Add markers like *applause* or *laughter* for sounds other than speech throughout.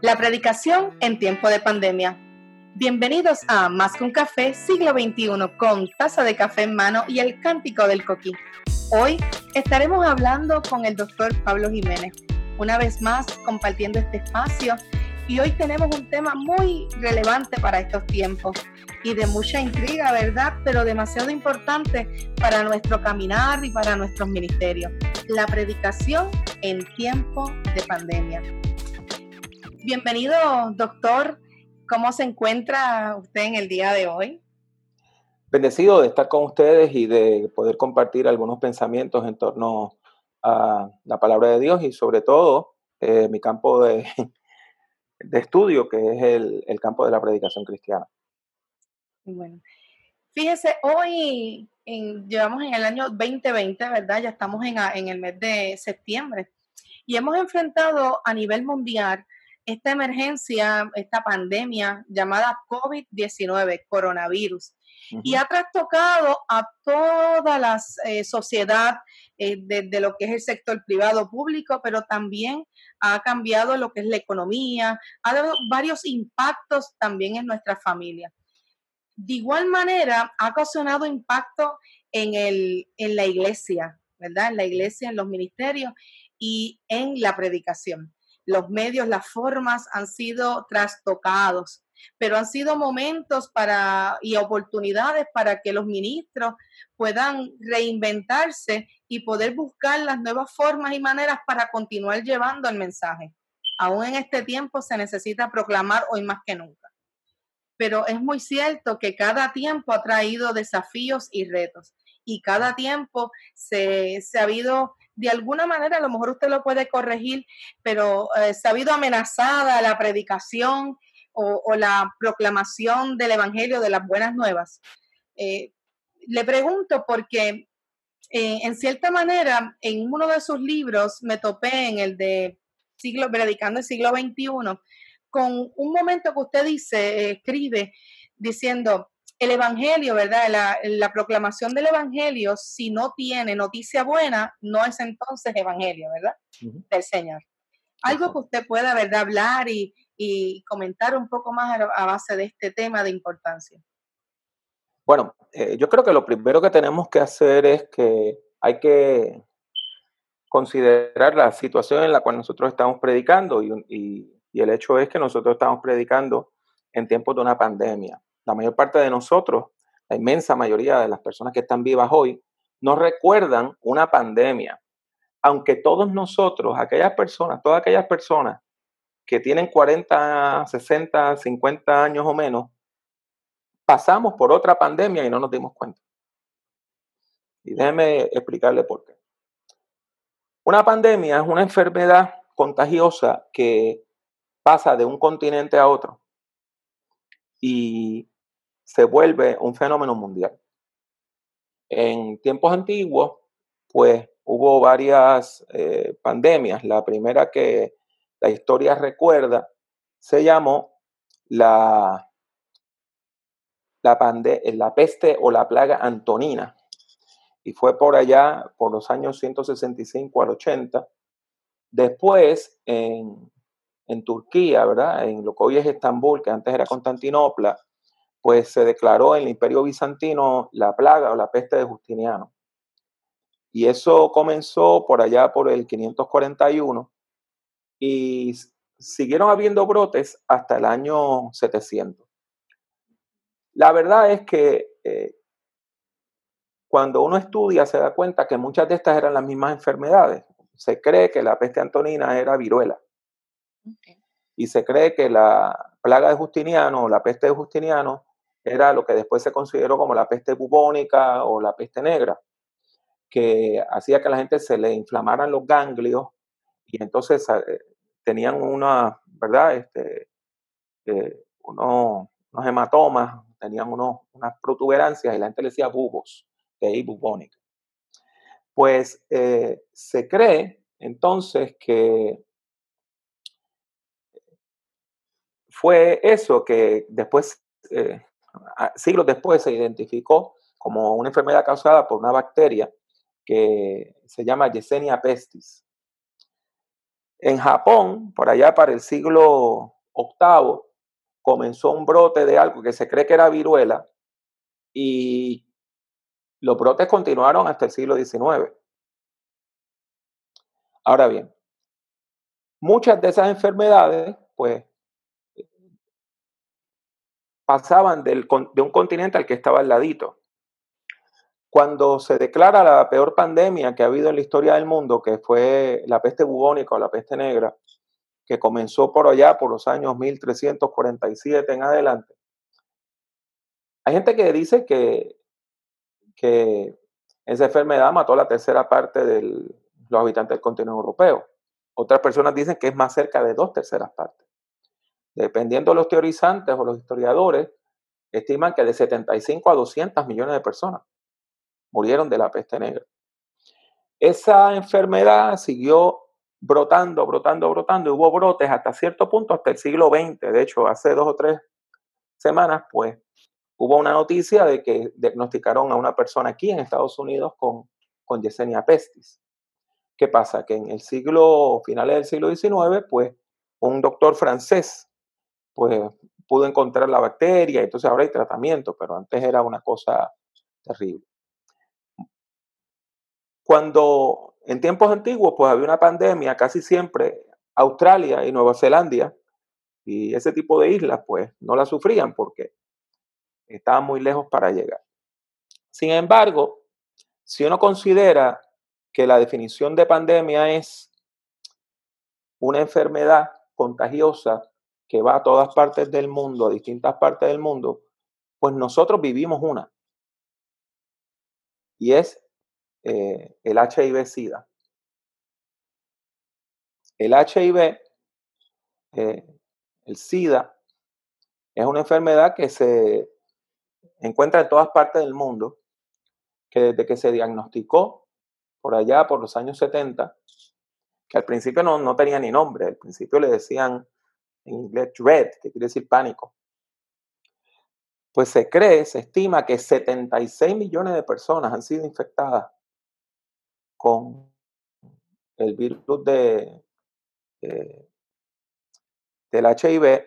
La predicación en tiempo de pandemia. Bienvenidos a Más que un café, siglo XXI, con taza de café en mano y el cántico del coquí. Hoy estaremos hablando con el doctor Pablo Jiménez, una vez más compartiendo este espacio y hoy tenemos un tema muy relevante para estos tiempos y de mucha intriga, ¿verdad? Pero demasiado importante para nuestro caminar y para nuestros ministerios. La predicación en tiempo de pandemia. Bienvenido, doctor. ¿Cómo se encuentra usted en el día de hoy? Bendecido de estar con ustedes y de poder compartir algunos pensamientos en torno a la palabra de Dios y sobre todo eh, mi campo de, *laughs* de, estudio, que es el, el, campo de la predicación cristiana. Bueno, fíjese, hoy en, llevamos en el año 2020, ¿verdad? Ya estamos en, en el mes de septiembre y hemos enfrentado a nivel mundial esta emergencia, esta pandemia llamada COVID-19, coronavirus, y ha trastocado a toda la eh, sociedad desde eh, lo que es el sector privado público, pero también ha cambiado lo que es la economía, ha dado varios impactos también en nuestra familia. De igual manera, ha ocasionado impacto en, el, en la iglesia, ¿verdad? En la iglesia, en los ministerios y en la predicación los medios, las formas han sido trastocados, pero han sido momentos para y oportunidades para que los ministros puedan reinventarse y poder buscar las nuevas formas y maneras para continuar llevando el mensaje. Aún en este tiempo se necesita proclamar hoy más que nunca. Pero es muy cierto que cada tiempo ha traído desafíos y retos y cada tiempo se, se ha habido de alguna manera, a lo mejor usted lo puede corregir, pero eh, se ha habido amenazada la predicación o, la proclamación del Evangelio de las buenas nuevas. Eh, le pregunto porque eh, en cierta manera en uno de sus libros me topé en el de siglo, predicando el siglo XXI, con un momento que usted dice, escribe, diciendo, el Evangelio, ¿verdad? La, proclamación del Evangelio, si no tiene noticia buena, no es entonces Evangelio, ¿verdad? Del Señor. Algo que usted pueda, ¿verdad? Hablar y, comentar un poco más a, base de este tema de importancia. Bueno, eh, yo creo que lo primero que tenemos que hacer es que hay que considerar la situación en la cual nosotros estamos predicando y el hecho es que nosotros estamos predicando en tiempos de una pandemia la mayor parte de nosotros, la inmensa mayoría de las personas que están vivas hoy, no recuerdan una pandemia. Aunque todos nosotros, aquellas personas, todas aquellas personas que tienen 40, 60, 50 años o menos, pasamos por otra pandemia y no nos dimos cuenta. Y déjeme explicarle por qué. Una pandemia es una enfermedad contagiosa que pasa de un continente a otro y se vuelve un fenómeno mundial. En tiempos antiguos, pues hubo varias eh, pandemias. La primera que la historia recuerda se llamó la, la, la peste o la plaga antonina. Y fue por allá, por los años 165 al 80. Después, en, en Turquía, ¿verdad? En lo que hoy es Estambul, que antes era Constantinopla, pues se declaró en el imperio bizantino la plaga o la peste de Justiniano. Y eso comenzó por allá por el 541 y siguieron habiendo brotes hasta el año 700. La verdad es que eh, cuando uno estudia se da cuenta que muchas de estas eran las mismas enfermedades. Se cree que la peste antonina era viruela. Y se cree que la plaga de Justiniano o la peste de Justiniano era lo que después se consideró como la peste bubónica o la peste negra, que hacía que a la gente se le inflamaran los ganglios y entonces eh, tenían una, ¿verdad? Este, eh, unos, hematomas, tenían unas protuberancias y la gente le decía bubos, de ahí bubónica. Pues eh, se cree entonces que fue eso que después siglos después se identificó como una enfermedad causada por una bacteria que se llama Yesenia pestis. En Japón, por allá para el siglo VIII, comenzó un brote de algo que se cree que era viruela y los brotes continuaron hasta el siglo XIX. Ahora bien, muchas de esas enfermedades, pues, pasaban de un continente al que estaba al ladito. Cuando se declara la peor pandemia que ha habido en la historia del mundo, que fue la peste bubónica o la peste negra, que comenzó por allá por los años 1347 en adelante, hay gente que dice que, que esa enfermedad mató a la tercera parte de los habitantes del continente europeo. Otras personas dicen que es más cerca de dos terceras partes. Dependiendo de los teorizantes o los historiadores, estiman que de 75 a 200 millones de personas murieron de la peste negra. Esa enfermedad siguió brotando, brotando, brotando, y hubo brotes hasta cierto punto, hasta el siglo XX. De hecho, hace dos o tres semanas, pues, hubo una noticia de que diagnosticaron a una persona aquí en Estados Unidos con, con Yesenia pestis. ¿Qué pasa? Que en el siglo, finales del siglo XIX, pues, un doctor francés, pues, pudo encontrar la bacteria, entonces ahora hay tratamiento, pero antes era una cosa terrible. Cuando en tiempos antiguos pues había una pandemia, casi siempre Australia y Nueva Zelanda y ese tipo de islas pues no la sufrían porque estaban muy lejos para llegar. Sin embargo, si uno considera que la definición de pandemia es una enfermedad contagiosa que va a todas partes del mundo, a distintas partes del mundo, pues nosotros vivimos una. Y es eh, el HIV-Sida. El HIV, eh, el SIDA, es una enfermedad que se encuentra en todas partes del mundo, que desde que se diagnosticó por allá, por los años 70, que al principio no, no tenía ni nombre, al principio le decían en inglés dread, que quiere decir pánico. Pues se cree, se estima que 76 millones de personas han sido infectadas con el virus de, del HIV,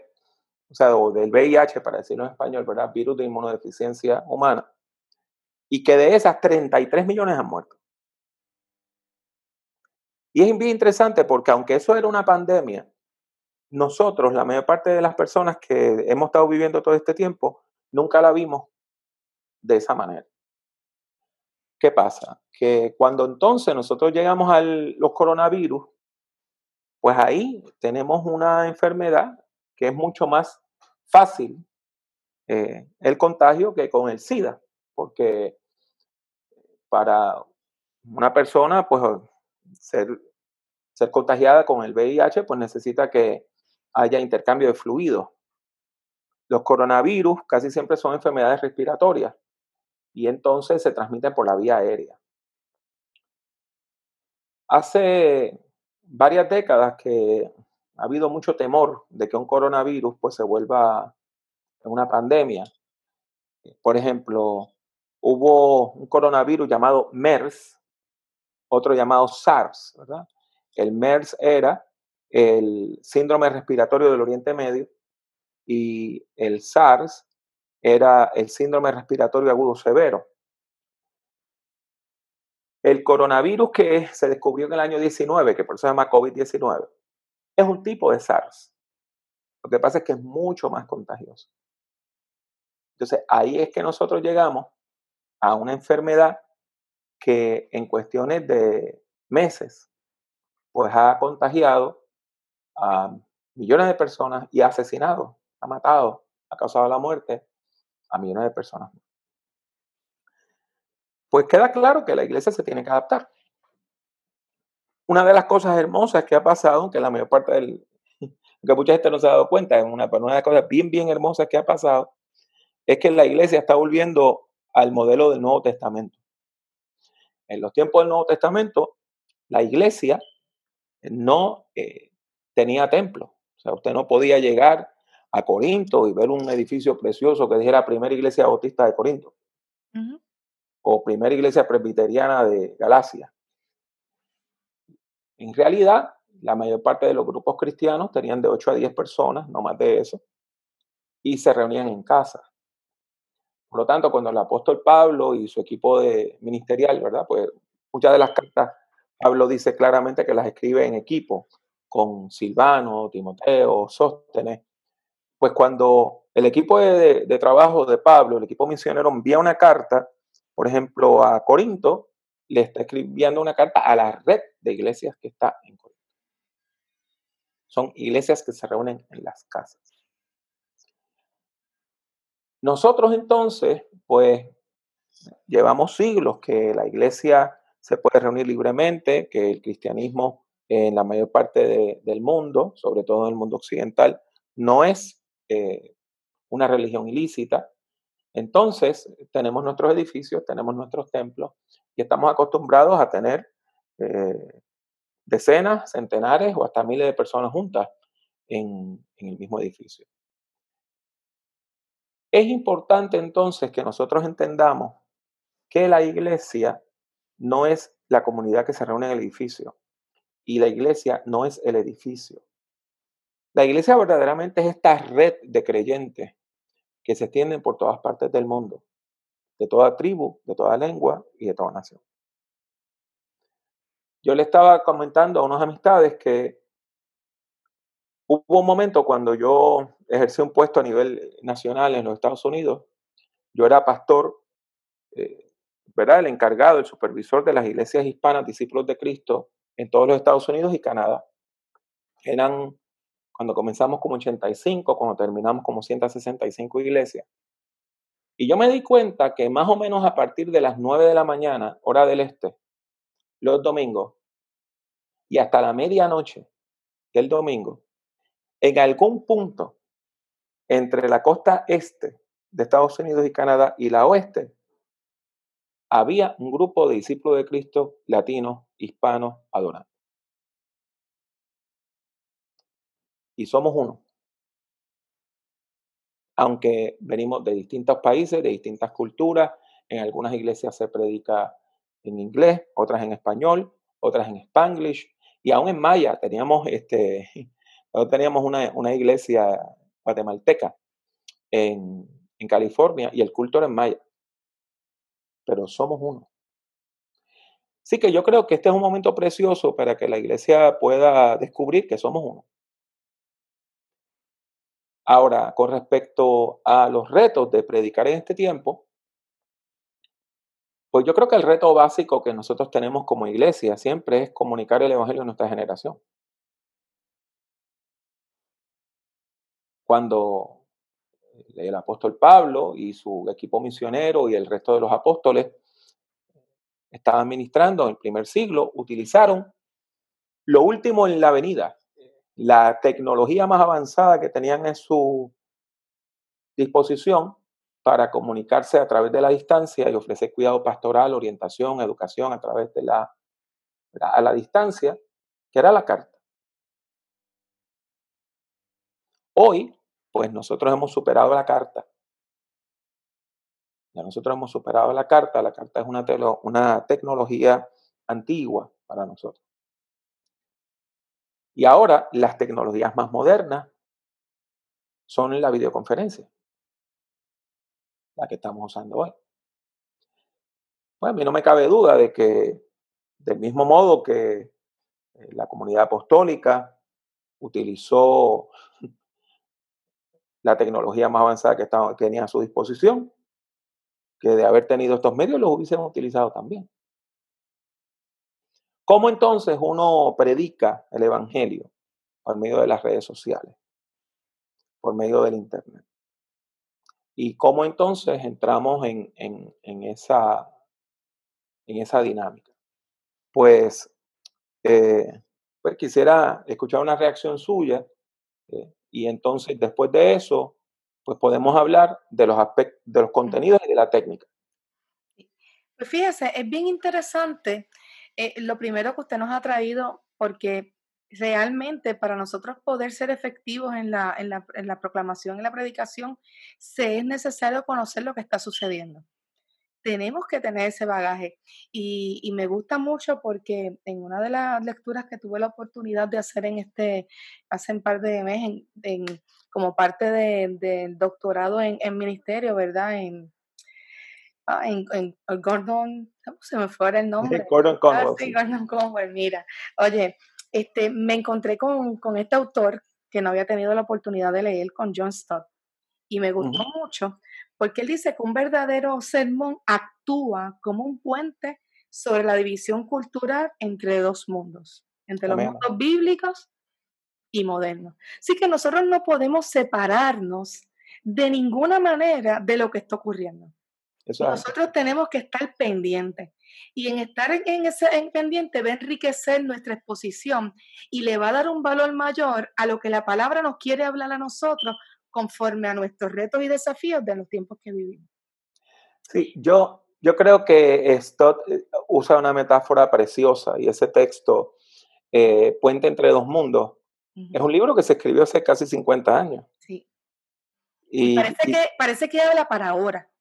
o sea, o del VIH, para decirlo en español, ¿verdad? Virus de inmunodeficiencia humana, y que de esas 33 millones han muerto. Y es bien interesante porque aunque eso era una pandemia, nosotros, la mayor parte de las personas que hemos estado viviendo todo este tiempo, nunca la vimos de esa manera. ¿Qué pasa? Que cuando entonces nosotros llegamos a los coronavirus, pues ahí tenemos una enfermedad que es mucho más fácil eh, el contagio que con el SIDA, porque para una persona, pues ser, ser contagiada con el VIH, pues necesita que haya intercambio de fluidos. Los coronavirus casi siempre son enfermedades respiratorias y entonces se transmiten por la vía aérea. Hace varias décadas que ha habido mucho temor de que un coronavirus pues se vuelva una pandemia. Por ejemplo, hubo un coronavirus llamado MERS, otro llamado SARS, ¿verdad? El MERS era el síndrome respiratorio del Oriente Medio y el SARS era el síndrome respiratorio agudo severo. El coronavirus que se descubrió en el año 19, que por eso se llama COVID-19, es un tipo de SARS. Lo que pasa es que es mucho más contagioso. Entonces, ahí es que nosotros llegamos a una enfermedad que en cuestiones de meses, pues ha contagiado a millones de personas y ha asesinado, ha matado, ha causado la muerte a millones de personas. Pues queda claro que la iglesia se tiene que adaptar. Una de las cosas hermosas que ha pasado, que la mayor parte del, *laughs* que mucha gente no se ha dado cuenta, es una, una de las cosas bien, bien hermosas que ha pasado, es que la iglesia está volviendo al modelo del Nuevo Testamento. En los tiempos del Nuevo Testamento, la iglesia no eh, tenía templo. O sea, usted no podía llegar a Corinto y ver un edificio precioso que dijera Primera Iglesia Bautista de Corinto o Primera Iglesia Presbiteriana de Galacia. En realidad, la mayor parte de los grupos cristianos tenían de 8 a 10 personas, no más de eso, y se reunían en casa. Por lo tanto, cuando el apóstol Pablo y su equipo de ministerial, ¿verdad? Pues muchas de las cartas, Pablo dice claramente que las escribe en equipo, con Silvano, Timoteo, Sóstenes. Pues cuando el equipo de, trabajo de Pablo, el equipo misionero, envía una carta, por ejemplo, a Corinto, le está escribiendo una carta a la red de iglesias que está en Corinto. Son iglesias que se reúnen en las casas. Nosotros entonces, pues, llevamos siglos que la iglesia se puede reunir libremente, que el cristianismo en la mayor parte del mundo, sobre todo en el mundo occidental, no es eh, una religión ilícita. Entonces, tenemos nuestros edificios, tenemos nuestros templos y estamos acostumbrados a tener eh, decenas, centenares o hasta miles de personas juntas en el mismo edificio. Es importante entonces que nosotros entendamos que la iglesia no es la comunidad que se reúne en el edificio y la iglesia no es el edificio. La iglesia verdaderamente es esta red de creyentes que se extienden por todas partes del mundo, de toda tribu, de toda lengua y de toda nación. Yo le estaba comentando a unas amistades que Hubo un momento cuando yo ejercí un puesto a nivel nacional en los Estados Unidos, yo era pastor, eh, ¿verdad? El encargado, el supervisor de las iglesias hispanas, discípulos de Cristo, en todos los Estados Unidos y Canadá. Eran, cuando comenzamos como 85, cuando terminamos como 165 iglesias. Y yo me di cuenta que más o menos a partir de las 9 de la mañana, hora del este, los domingos, y hasta la medianoche del domingo, en algún punto entre la costa este de Estados Unidos y Canadá y la oeste, había un grupo de discípulos de Cristo latinos, hispanos, adorando. Y somos uno. Aunque venimos de distintos países, de distintas culturas, en algunas iglesias se predica en inglés, otras en español, otras en spanglish, y aún en maya teníamos este, *laughs* teníamos una, iglesia guatemalteca en, en, California y el culto era en maya. Pero somos uno. Así que yo creo que este es un momento precioso para que la iglesia pueda descubrir que somos uno. Ahora, con respecto a los retos de predicar en este tiempo, pues yo creo que el reto básico que nosotros tenemos como iglesia siempre es comunicar el Evangelio a nuestra generación. cuando el apóstol Pablo y su equipo misionero y el resto de los apóstoles estaban ministrando en el primer siglo, utilizaron lo último en la avenida, la tecnología más avanzada que tenían en su disposición para comunicarse a través de la distancia y ofrecer cuidado pastoral, orientación, educación a través de la, a la distancia, que era la carta. Hoy pues nosotros hemos superado la carta. Ya nosotros hemos superado la carta. La carta es una, una tecnología antigua para nosotros. Y ahora las tecnologías más modernas son la videoconferencia, la que estamos usando hoy. Pues a mí no me cabe duda de que del mismo modo que eh, la comunidad apostólica utilizó la tecnología más avanzada que, tenía a su disposición, que de haber tenido estos medios los hubiesen utilizado también. ¿Cómo entonces uno predica el Evangelio? Por medio de las redes sociales, por medio del Internet. ¿Y cómo entonces entramos en, esa, en esa dinámica? Pues, eh, pues quisiera escuchar una reacción suya eh, y entonces, después de eso, pues podemos hablar de los aspectos, de los contenidos y de la técnica. Pues fíjese, es bien interesante eh, lo primero que usted nos ha traído, porque realmente para nosotros poder ser efectivos en la, en la, en la proclamación y la predicación, se es necesario conocer lo que está sucediendo. Tenemos que tener ese bagaje. Y, me gusta mucho porque en una de las lecturas que tuve la oportunidad de hacer en este, hace un par de meses, en, como parte del doctorado en, ministerio, ¿verdad? En, ah, en, Gordon, se me fue el *laughs* nombre? Gordon Conwell. Ah, sí, Gordon Conwell, mira. Oye, este, me encontré con, con este autor que no había tenido la oportunidad de leer, con John Stott. Y me gustó mucho porque él dice que un verdadero sermón actúa como un puente sobre la división cultural entre dos mundos, entre los mundos bíblicos y modernos. Así que nosotros no podemos separarnos de ninguna manera de lo que está ocurriendo. Nosotros tenemos que estar pendientes. Y en estar en ese pendiente va a enriquecer nuestra exposición y le va a dar un valor mayor a lo que la palabra nos quiere hablar a nosotros conforme a nuestros retos y desafíos de los tiempos que vivimos. Sí, yo, yo creo que Stott eh, usa una metáfora preciosa y ese texto, eh, Puente entre dos mundos, es un libro que se escribió hace casi 50 años. Sí. Y, parece, que, parece que habla para ahora.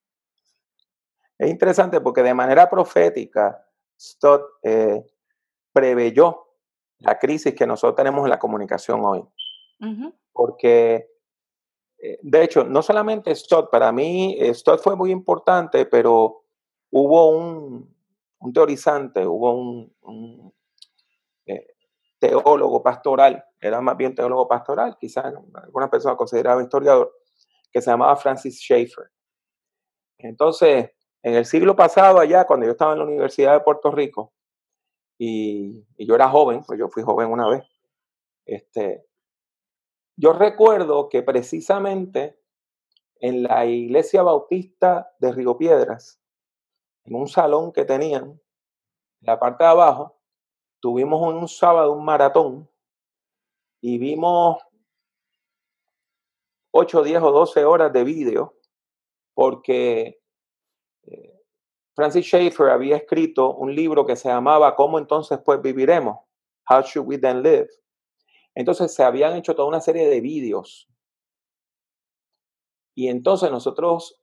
Es interesante porque de manera profética, Stott eh, preveyó la crisis que nosotros tenemos en la comunicación hoy. Porque eh, de hecho, no solamente Stott, para mí eh, Stott fue muy importante, pero hubo un, teorizante, hubo un, eh, teólogo pastoral, era más bien teólogo pastoral, quizás algunas personas consideraban historiador, que se llamaba Francis Schaeffer. Entonces, en el siglo pasado, allá, cuando yo estaba en la Universidad de Puerto Rico, y yo era joven, pues yo fui joven una vez, este, yo recuerdo que precisamente en la iglesia bautista de Río Piedras, en un salón que tenían, en la parte de abajo, tuvimos un sábado un maratón y vimos 8, 10 o 12 horas de vídeo porque eh, Francis Schaeffer había escrito un libro que se llamaba ¿Cómo entonces pues viviremos? How should we then live? Entonces se habían hecho toda una serie de vídeos. Y entonces nosotros,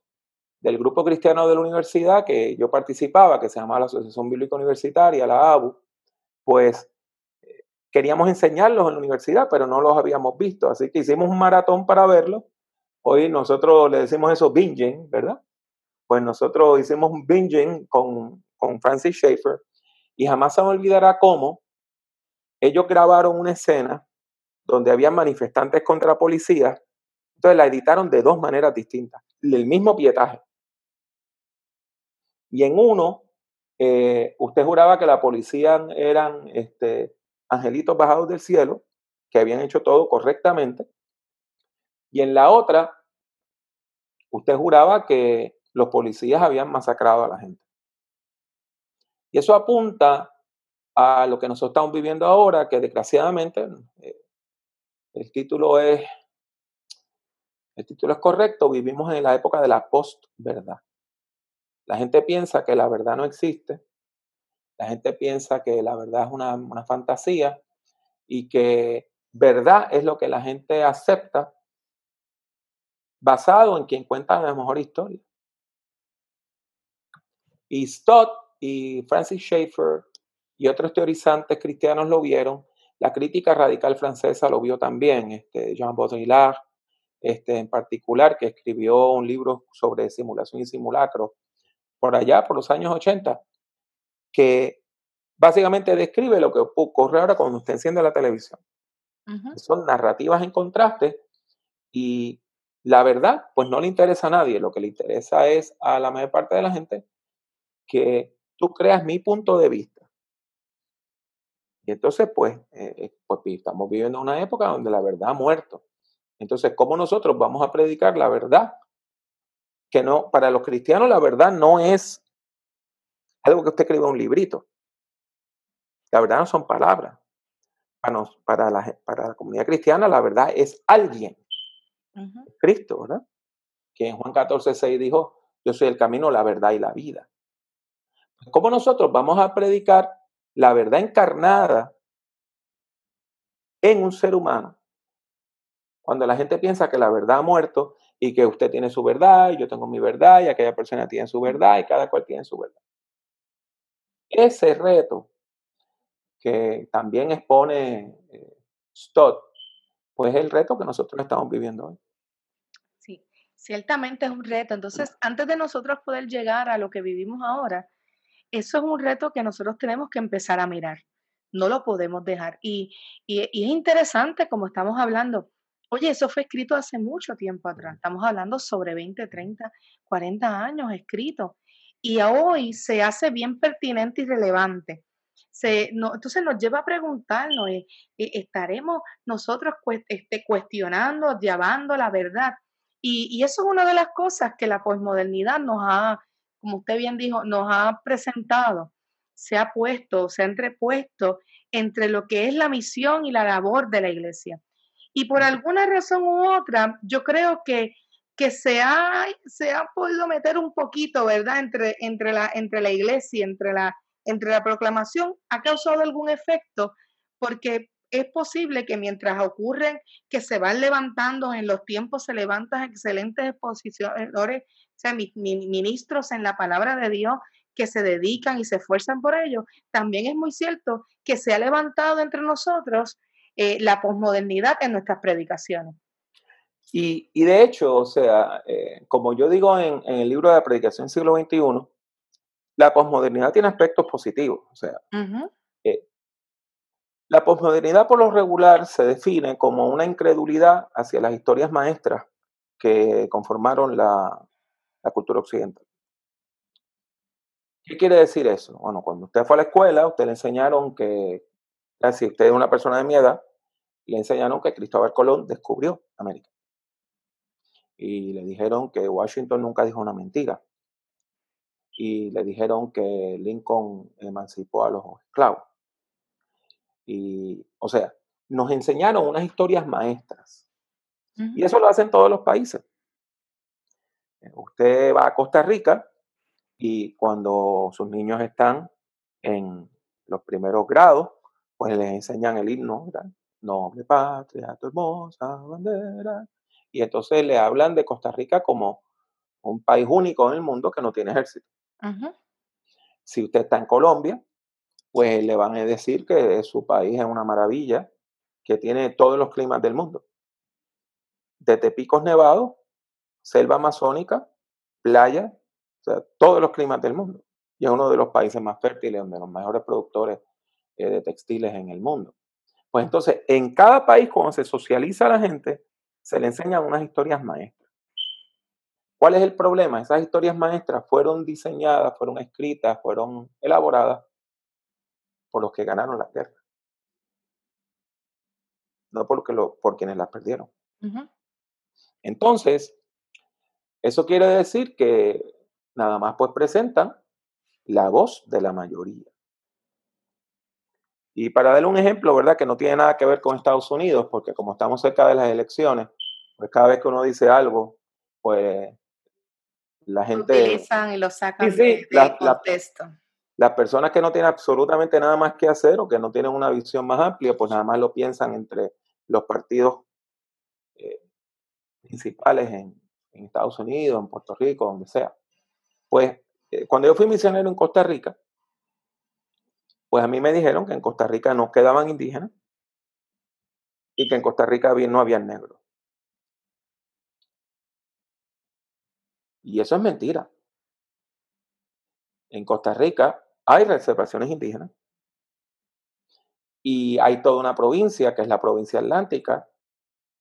del grupo cristiano de la universidad que yo participaba, que se llamaba la Asociación Bíblica Universitaria, la ABU, pues eh, queríamos enseñarlos en la universidad, pero no los habíamos visto. Así que hicimos un maratón para verlo. Hoy nosotros le decimos eso binging, ¿verdad? Pues nosotros hicimos un binging con, con Francis Schaeffer y jamás se me olvidará cómo ellos grabaron una escena donde había manifestantes contra la policía, entonces la editaron de dos maneras distintas, el mismo pietaje. Y en uno, eh, usted juraba que la policía eran este, angelitos bajados del cielo, que habían hecho todo correctamente. Y en la otra, usted juraba que los policías habían masacrado a la gente. Y eso apunta a lo que nosotros estamos viviendo ahora, que desgraciadamente eh, el título es, el título es correcto, vivimos en la época de la post-verdad. La gente piensa que la verdad no existe, la gente piensa que la verdad es una, una fantasía y que verdad es lo que la gente acepta basado en quien cuenta la mejor historia. Y Stott y Francis Schaeffer y otros teorizantes cristianos lo vieron la crítica radical francesa lo vio también, este, Jean Baudrillard, este, en particular, que escribió un libro sobre simulación y simulacro por allá, por los años 80, que básicamente describe lo que ocurre ahora cuando usted enciende la televisión. Son narrativas en contraste y la verdad, pues no le interesa a nadie. Lo que le interesa es a la mayor parte de la gente que tú creas mi punto de vista y entonces, pues, eh, eh, pues estamos viviendo una época donde la verdad ha muerto. Entonces, ¿cómo nosotros vamos a predicar la verdad? Que no, para los cristianos la verdad no es algo que usted escriba un librito. La verdad no son palabras. Para, para, la, para la comunidad cristiana la verdad es alguien. Cristo, ¿verdad? Que en Juan 14, 6 dijo, yo soy el camino, la verdad y la vida. ¿Cómo nosotros vamos a predicar la verdad encarnada en un ser humano, cuando la gente piensa que la verdad ha muerto y que usted tiene su verdad, y yo tengo mi verdad, y aquella persona tiene su verdad, y cada cual tiene su verdad. Ese reto que también expone eh, Stott, pues es el reto que nosotros estamos viviendo hoy. Sí, ciertamente es un reto. Entonces, antes de nosotros poder llegar a lo que vivimos ahora, eso es un reto que nosotros tenemos que empezar a mirar. No lo podemos dejar. Y, y, y es interesante, como estamos hablando, Oye, eso fue escrito hace mucho tiempo atrás. Estamos hablando sobre 20, 30, 40 años escrito. Y hoy se hace bien pertinente y relevante. Se, no, entonces nos lleva a preguntarnos, eh, eh, ¿estaremos nosotros este, cuestionando, llevando la verdad? Y, y, eso es una de las cosas que la posmodernidad nos ha, como usted bien dijo, nos ha presentado, se ha puesto, se ha entrepuesto entre lo que es la misión y la labor de la iglesia. Y por alguna razón u otra, yo creo que, que se, ha, se ha podido meter un poquito, ¿verdad?, entre, entre, la, entre la iglesia, entre la, entre la proclamación, ha causado algún efecto, porque es posible que mientras ocurren que se van levantando en los tiempos, se levantan excelentes o sea, ministros en la palabra de Dios que se dedican y se esfuerzan por ello, también es muy cierto que se ha levantado entre nosotros eh, la posmodernidad en nuestras predicaciones. Y, y de hecho, o sea, eh, como yo digo en, en, el libro de la predicación siglo XXI, la posmodernidad tiene aspectos positivos. O sea, eh, la posmodernidad por lo regular se define como una incredulidad hacia las historias maestras que conformaron la, la cultura occidental. ¿Qué quiere decir eso? Bueno, cuando usted fue a la escuela, usted le enseñaron que, si usted es una persona de mi edad, le enseñaron que Cristóbal Colón descubrió América. Y le dijeron que Washington nunca dijo una mentira. Y le dijeron que Lincoln emancipó a los esclavos. Y, o sea, nos enseñaron unas historias maestras. Y eso lo hacen todos los países. Usted va a Costa Rica y cuando sus niños están en los primeros grados, pues les enseñan el himno, ¿verdad? noble patria, tu hermosa bandera. Y entonces le hablan de Costa Rica como un país único en el mundo que no tiene ejército. Si usted está en Colombia, pues le van a decir que su país es una maravilla, que tiene todos los climas del mundo. Desde picos nevados, selva amazónica, playa, o sea, todos los climas del mundo. Y es uno de los países más fértiles, de los mejores productores eh, de textiles en el mundo. Pues entonces, en cada país, cuando se socializa a la gente, se le enseñan unas historias maestras. ¿Cuál es el problema? Esas historias maestras fueron diseñadas, fueron escritas, fueron elaboradas por los que ganaron la guerra. No por, lo, por quienes las perdieron. Entonces, eso quiere decir que nada más pues presentan la voz de la mayoría. Y para darle un ejemplo, ¿verdad? Que no tiene nada que ver con Estados Unidos, porque como estamos cerca de las elecciones, pues cada vez que uno dice algo, pues la gente... Lo utilizan y lo sacan de, contexto. las personas que no tienen absolutamente nada más que hacer o que no tienen una visión más amplia, pues nada más lo piensan entre los partidos eh, principales en, en, Estados Unidos, en Puerto Rico, donde sea. Pues eh, cuando yo fui misionero en Costa Rica, pues a mí me dijeron que en Costa Rica no quedaban indígenas y que en Costa Rica no había negros. Y eso es mentira. En Costa Rica hay reservaciones indígenas y hay toda una provincia, que es la provincia atlántica,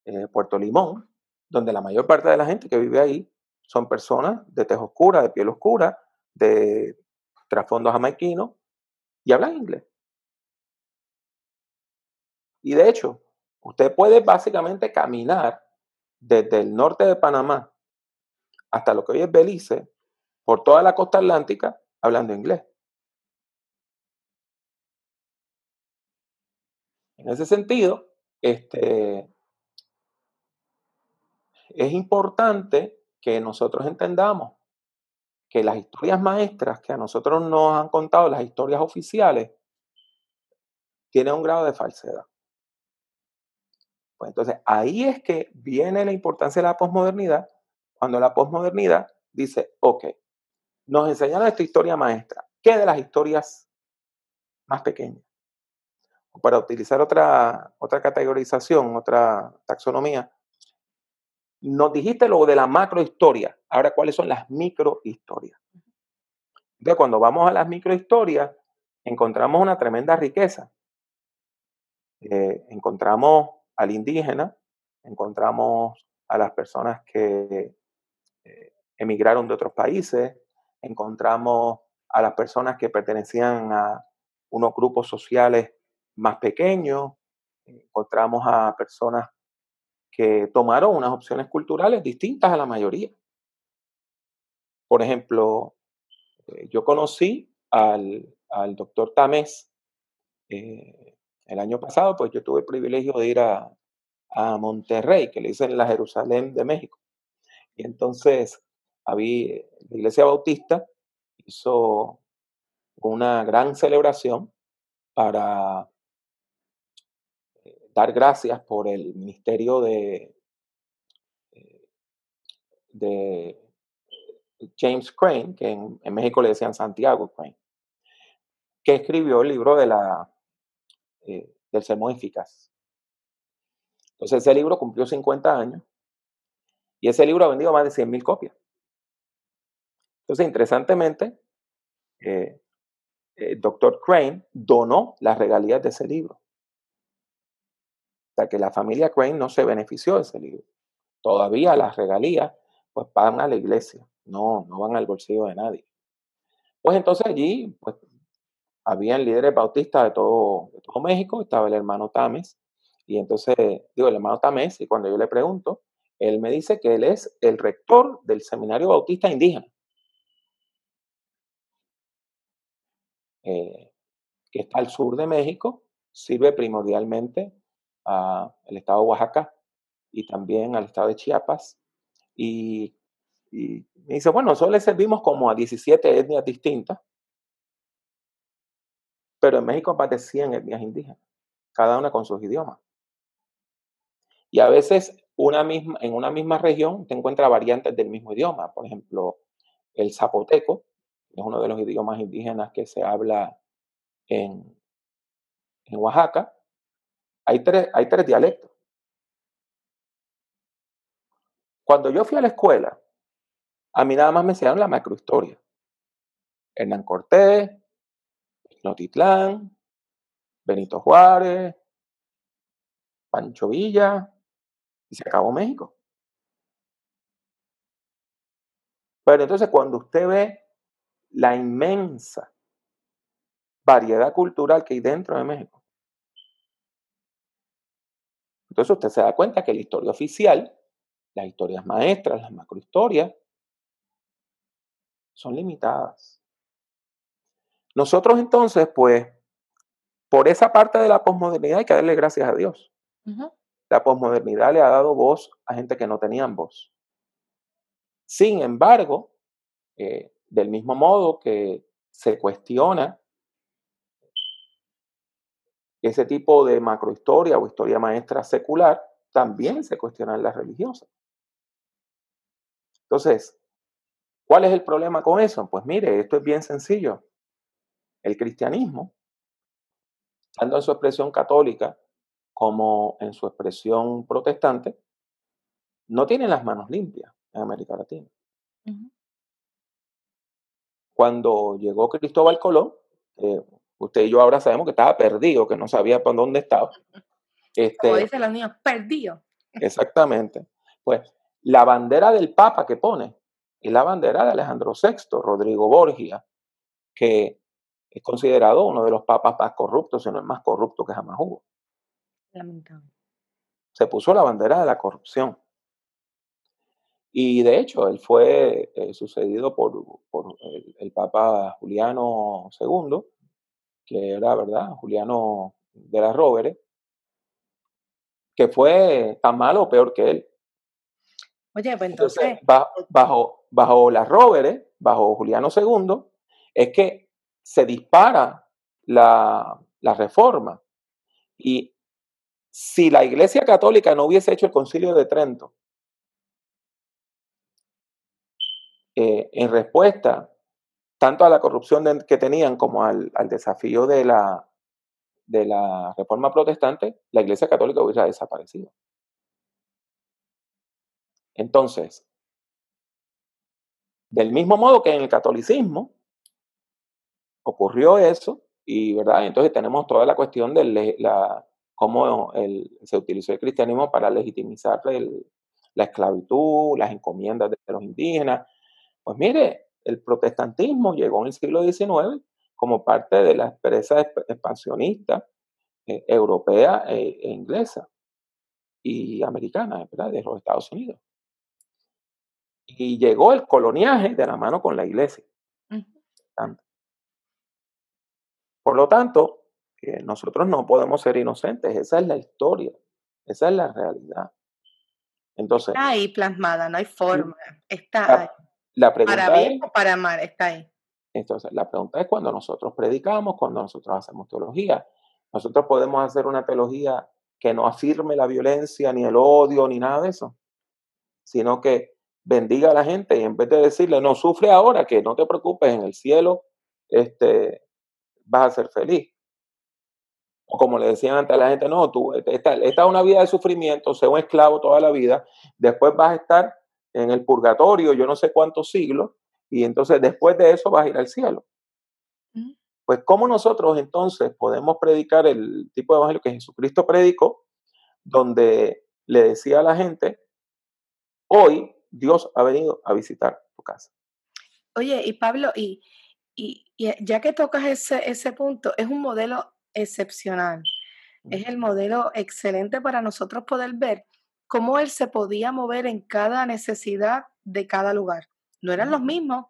eh, Puerto Limón, donde la mayor parte de la gente que vive ahí son personas de tez oscura, de piel oscura, de trasfondo jamaiquino, y hablan inglés. Y de hecho, usted puede básicamente caminar desde el norte de Panamá hasta lo que hoy es Belice, por toda la costa atlántica, hablando inglés. En ese sentido, este, es importante que nosotros entendamos que las historias maestras que a nosotros nos han contado, las historias oficiales, tienen un grado de falsedad. Pues entonces ahí es que viene la importancia de la posmodernidad, cuando la posmodernidad dice, ok, nos enseñaron esta historia maestra, ¿qué de las historias más pequeñas? Para utilizar otra, otra categorización, otra taxonomía, nos dijiste lo de la macrohistoria, ahora cuáles son las microhistorias. Entonces, cuando vamos a las microhistorias, encontramos una tremenda riqueza. Eh, encontramos al indígena, encontramos a las personas que eh, emigraron de otros países, encontramos a las personas que pertenecían a unos grupos sociales más pequeños, encontramos a personas que tomaron unas opciones culturales distintas a la mayoría. Por ejemplo, eh, yo conocí al, doctor Tamés eh, el año pasado, pues yo tuve el privilegio de ir a, Monterrey, que le dicen la Jerusalén de México. Y entonces había, la iglesia bautista hizo una gran celebración para dar gracias por el ministerio de, eh, James Crane, que en, México le decían Santiago Crane, que escribió el libro de la, eh, del sermón eficaz. Entonces ese libro cumplió 50 años y ese libro ha vendido más de 100.000 copias. Entonces, interesantemente, eh, el doctor Crane donó las regalías de ese libro. Que la familia Crane no se benefició de ese libro. Todavía las regalías pues van a la iglesia, no, no van al bolsillo de nadie. Pues entonces allí pues, habían líderes bautistas de todo, de todo México, estaba el hermano Tames, y entonces digo, el hermano Tames, y cuando yo le pregunto, él me dice que él es el rector del Seminario Bautista Indígena. Eh, que está al sur de México, sirve primordialmente al estado de Oaxaca y también al estado de Chiapas. Y, y me dice, bueno, nosotros le servimos como a 17 etnias distintas, pero en México 100 etnias indígenas, cada una con sus idiomas. Y a veces una misma, en una misma región te encuentras variantes del mismo idioma. Por ejemplo, el zapoteco es uno de los idiomas indígenas que se habla en, en Oaxaca, hay tres, hay tres dialectos. Cuando yo fui a la escuela, a mí nada más me enseñaron la macrohistoria. Hernán Cortés, Notitlán, Benito Juárez, Pancho Villa, y se acabó México. Pero entonces cuando usted ve la inmensa variedad cultural que hay dentro de México. Entonces usted se da cuenta que la historia oficial, las historias maestras, las macrohistorias, son limitadas. Nosotros entonces, pues, por esa parte de la posmodernidad hay que darle gracias a Dios. La posmodernidad le ha dado voz a gente que no tenían voz. Sin embargo, eh, del mismo modo que se cuestiona ese tipo de macrohistoria o historia maestra secular, también se cuestiona en la religiosa. Entonces, ¿cuál es el problema con eso? Pues mire, esto es bien sencillo. El cristianismo, tanto en su expresión católica como en su expresión protestante, no tiene las manos limpias en América Latina. Cuando llegó Cristóbal Colón, eh, usted y yo ahora sabemos que estaba perdido, que no sabía por dónde estaba. Este, Como dicen los niños, perdido. Exactamente. Pues la bandera del Papa que pone es la bandera de Alejandro VI, Rodrigo Borgia, que es considerado uno de los papas más corruptos, sino el más corrupto que jamás hubo. Lamentable. Se puso la bandera de la corrupción. Y de hecho, él fue eh, sucedido por, el, Papa Juliano II, que era, ¿verdad? Juliano de la Rovere, que fue tan malo o peor que él. Oye, pues entonces... bajo, bajo, la Rovere, bajo Juliano II, es que se dispara la, la reforma y si la Iglesia Católica no hubiese hecho el concilio de Trento, eh, en respuesta tanto a la corrupción que tenían como al, desafío de la, de la reforma protestante, la Iglesia Católica hubiera desaparecido. Entonces, del mismo modo que en el catolicismo ocurrió eso, y verdad, entonces tenemos toda la cuestión de la, cómo se utilizó el cristianismo para legitimizar la esclavitud, las encomiendas de los indígenas. Pues mire, el protestantismo llegó en el siglo XIX como parte de la empresa expansionista eh, europea e, e, inglesa y americana, ¿verdad? de los Estados Unidos. Y llegó el coloniaje de la mano con la iglesia. Por lo tanto, eh, nosotros no podemos ser inocentes, esa es la historia, esa es la realidad. Entonces, está ahí plasmada, no hay forma, está ahí. La pregunta para bien o para mal, está ahí. Entonces, la pregunta es cuando nosotros predicamos, cuando nosotros hacemos teología. Nosotros podemos hacer una teología que no afirme la violencia, ni el odio, ni nada de eso, sino que bendiga a la gente y en vez de decirle, no sufre ahora, que no te preocupes, en el cielo este, vas a ser feliz. O como le decían antes a la gente, no, tú, esta, esta es una vida de sufrimiento, sé un esclavo toda la vida, después vas a estar en el purgatorio yo no sé cuántos siglos, y entonces después de eso vas a ir al cielo. Mm. Pues ¿cómo nosotros entonces podemos predicar el tipo de evangelio que Jesucristo predicó, donde le decía a la gente, hoy Dios ha venido a visitar tu casa? Oye, y Pablo, y, y, ya que tocas ese, ese punto, es un modelo excepcional, es el modelo excelente para nosotros poder ver cómo él se podía mover en cada necesidad de cada lugar. No eran los mismos,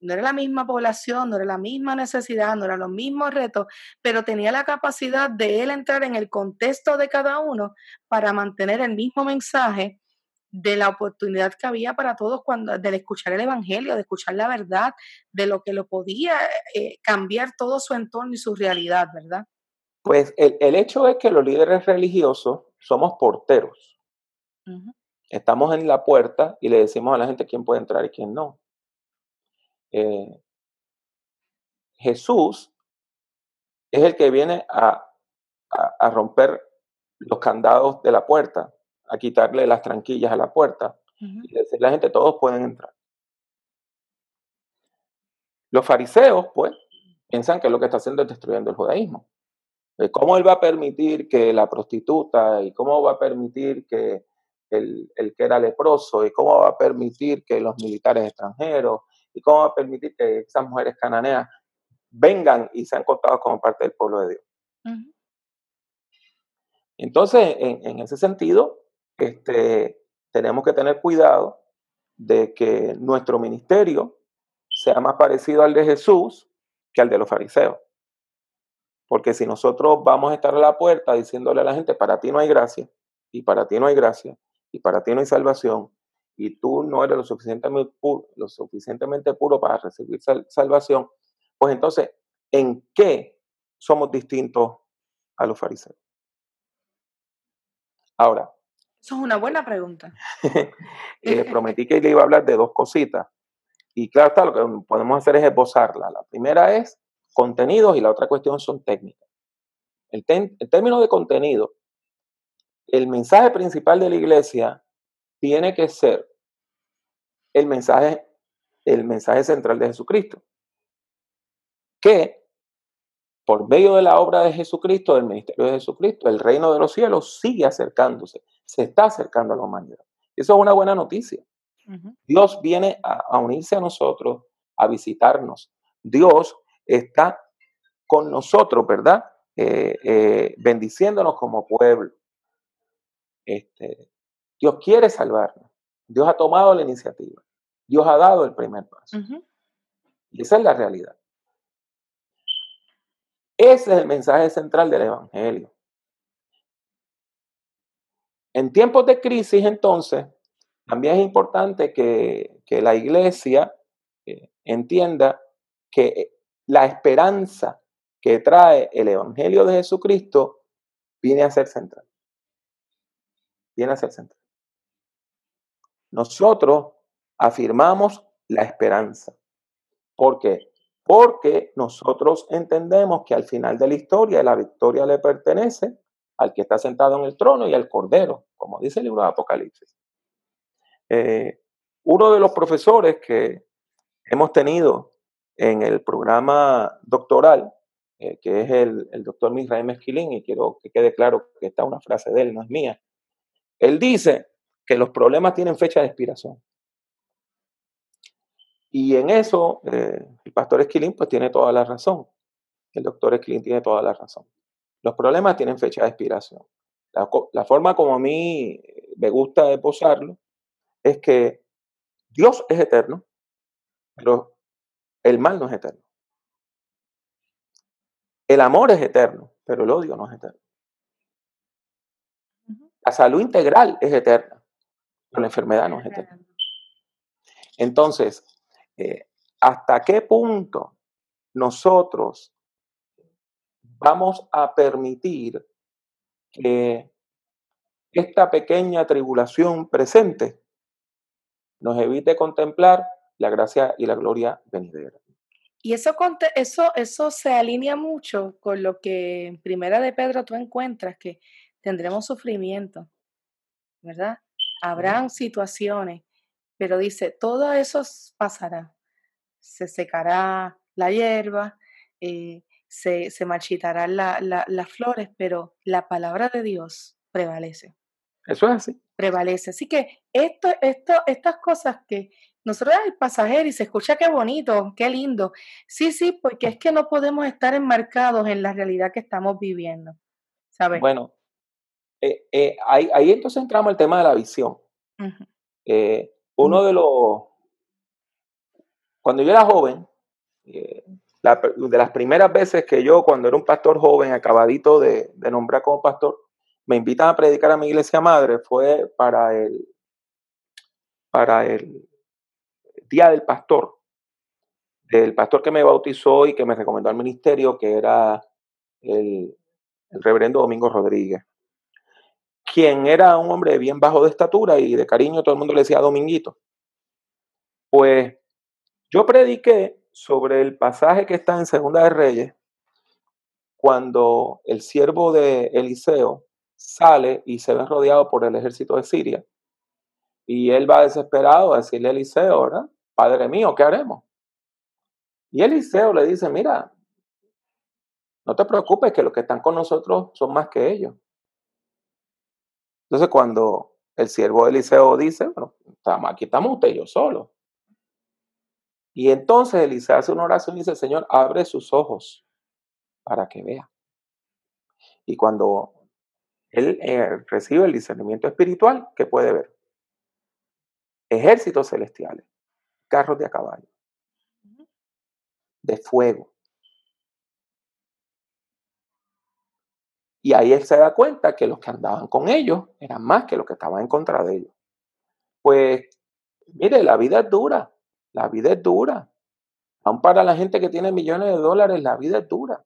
no era la misma población, no era la misma necesidad, no eran los mismos retos, pero tenía la capacidad de él entrar en el contexto de cada uno para mantener el mismo mensaje de la oportunidad que había para todos cuando de escuchar el evangelio, de escuchar la verdad, de lo que lo podía eh, cambiar todo su entorno y su realidad, ¿verdad? Pues el, el hecho es que los líderes religiosos somos porteros Estamos en la puerta y le decimos a la gente quién puede entrar y quién no. Eh, Jesús es el que viene a, a, romper los candados de la puerta, a quitarle las tranquillas a la puerta y decirle a la gente todos pueden entrar. Los fariseos, pues, piensan que lo que está haciendo es destruyendo el judaísmo. ¿Cómo él va a permitir que la prostituta y cómo va a permitir que el, que era leproso y cómo va a permitir que los militares extranjeros y cómo va a permitir que esas mujeres cananeas vengan y sean contadas como parte del pueblo de Dios. Entonces, en, ese sentido, este, tenemos que tener cuidado de que nuestro ministerio sea más parecido al de Jesús que al de los fariseos. Porque si nosotros vamos a estar a la puerta diciéndole a la gente, para ti no hay gracia, y para ti no hay gracia, y para ti no hay salvación, y tú no eres lo suficientemente puro, lo suficientemente puro para recibir salvación, pues entonces, ¿en qué somos distintos a los fariseos? Ahora. Eso es una buena pregunta. *laughs* les prometí que le iba a hablar de dos cositas. Y claro está, lo que podemos hacer es esbozarla. La primera es contenidos y la otra cuestión son técnicas. El, el término de contenido el mensaje principal de la iglesia tiene que ser el mensaje, el mensaje central de Jesucristo. Que por medio de la obra de Jesucristo, del ministerio de Jesucristo, el reino de los cielos sigue acercándose, se está acercando a la humanidad. Eso es una buena noticia. Dios viene a, unirse a nosotros, a visitarnos. Dios está con nosotros, ¿verdad? Eh, eh, bendiciéndonos como pueblo. Este, Dios quiere salvarnos. Dios ha tomado la iniciativa. Dios ha dado el primer paso. Y esa es la realidad. Ese es el mensaje central del Evangelio. En tiempos de crisis, entonces, también es importante que, la iglesia eh, entienda que la esperanza que trae el Evangelio de Jesucristo viene a ser central. Viene a ser central. Nosotros afirmamos la esperanza. ¿Por qué? Porque nosotros entendemos que al final de la historia la victoria le pertenece al que está sentado en el trono y al cordero, como dice el libro de Apocalipsis. Eh, uno de los profesores que hemos tenido en el programa doctoral, eh, que es el, el doctor Misraim Esquilín, y quiero que quede claro que esta es una frase de él, no es mía, él dice que los problemas tienen fecha de expiración. Y en eso eh, el pastor Esquilín pues tiene toda la razón. El doctor Esquilín tiene toda la razón. Los problemas tienen fecha de expiración. La, forma como a mí me gusta posarlo es que Dios es eterno, pero el mal no es eterno. El amor es eterno, pero el odio no es eterno. La salud integral es eterna, pero la enfermedad no es eterna. Entonces, eh, ¿hasta qué punto nosotros vamos a permitir que esta pequeña tribulación presente nos evite contemplar la gracia y la gloria venidera. Y eso, eso, eso se alinea mucho con lo que en Primera de Pedro tú encuentras, que tendremos sufrimiento, ¿verdad? Habrán situaciones, pero dice, todo eso pasará. Se secará la hierba, eh, se, se marchitarán las flores, pero la palabra de Dios prevalece. Eso es así. Prevalece. Así que esto, esto, estas cosas que nosotros el pasajero y se escucha qué bonito, qué lindo. Sí, sí, porque es que no podemos estar enmarcados en la realidad que estamos viviendo. ¿Sabes? Bueno, eh, eh, ahí, ahí, entonces entramos al tema de la visión. Eh, uno de los. Cuando yo era joven, de las primeras veces que yo, cuando era un pastor joven, acabadito de, nombrar como pastor, me invitan a predicar a mi iglesia madre, fue para el, para el Día del Pastor, del pastor que me bautizó y que me recomendó al ministerio, que era el, el reverendo Domingo Rodríguez, quien era un hombre bien bajo de estatura y de cariño todo el mundo le decía Dominguito. Pues yo prediqué sobre el pasaje que está en Segunda de Reyes, cuando el siervo de Eliseo sale y se ve rodeado por el ejército de Siria. Y él va desesperado a decirle a Eliseo, ¿verdad? Padre mío, ¿qué haremos? Y Eliseo le dice, mira, no te preocupes que los que están con nosotros son más que ellos. Entonces cuando el siervo de Eliseo dice, bueno, aquí estamos usted y yo solos. Y entonces Eliseo hace una oración y dice, Señor, abre sus ojos para que vea. Y cuando él eh, recibe el discernimiento espiritual, ¿qué puede ver? Ejércitos celestiales, carros de a caballo, de fuego. Y ahí él se da cuenta que los que andaban con ellos eran más que los que estaban en contra de ellos. Pues, mire, la vida es dura. La vida es dura. Aún para la gente que tiene millones de dólares, la vida es dura.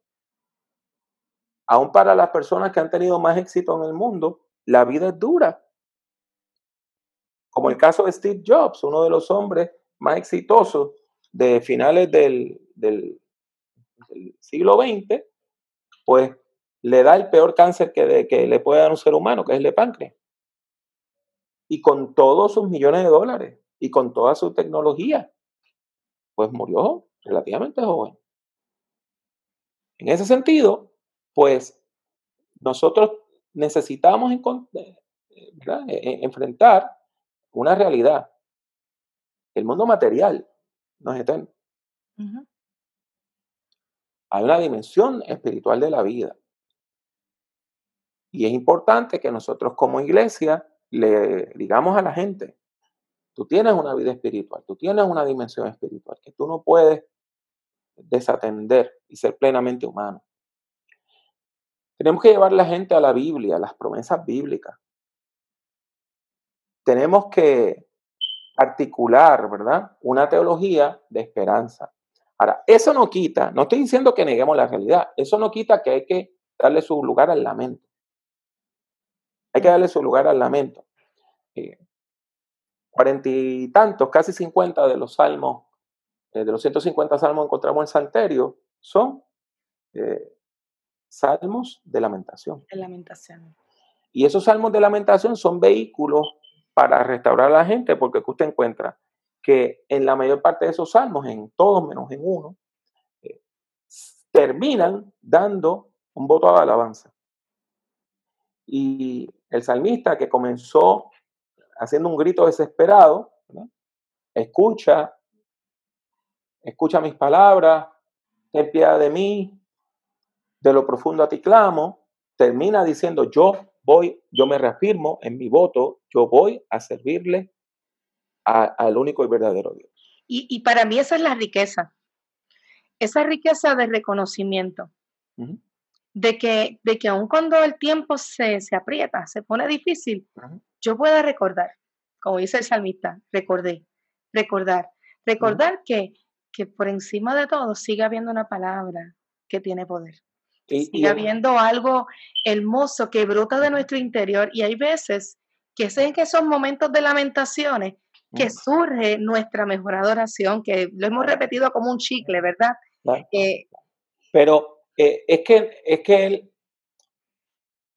Aún para las personas que han tenido más éxito en el mundo, la vida es dura. Como el caso de Steve Jobs, uno de los hombres más exitosos de finales del, del, siglo XX, pues le da el peor cáncer que, que le puede dar un ser humano, que es el de páncreas. Y con todos sus millones de dólares y con toda su tecnología, pues murió relativamente joven. En ese sentido, pues nosotros necesitamos e, e, enfrentar una realidad. El mundo material no es eterno. Hay una dimensión espiritual de la vida. Y es importante que nosotros como iglesia le digamos a la gente, Tú tienes una vida espiritual, tú tienes una dimensión espiritual que tú no puedes desatender y ser plenamente humano. Tenemos que llevar la gente a la Biblia, a las promesas bíblicas. Tenemos que articular, ¿verdad? Una teología de esperanza. Ahora, eso no quita, no estoy diciendo que neguemos la realidad, eso no quita que hay que darle su lugar al lamento. Hay que darle su lugar al lamento. Eh, cuarenta y tantos, casi cincuenta de los salmos, eh, de los 150 salmos encontramos en Santerio, son eh, salmos de lamentación. De lamentación. Y esos salmos de lamentación son vehículos para restaurar a la gente, porque usted encuentra que en la mayor parte de esos salmos, en todos menos en uno, terminan dando un voto de alabanza. Y el salmista que comenzó haciendo un grito desesperado, escucha, escucha mis palabras, ten piedad de mí, de lo profundo a ti clamo, termina diciendo yo voy, yo me reafirmo en mi voto, yo voy a servirle al único y verdadero Dios. Y, para mí esa es la riqueza, esa riqueza de reconocimiento, de, que, de que aun cuando el tiempo se, se aprieta, se pone difícil, yo pueda recordar, como dice el salmista, recordé, recordar, recordar que, que por encima de todo sigue habiendo una palabra que tiene poder. Y, sigue habiendo algo hermoso que brota de nuestro interior y hay veces que es en esos momentos de lamentaciones que surge nuestra mejor adoración, que lo hemos repetido como un chicle, ¿verdad? Eh, Pero eh, es que, es que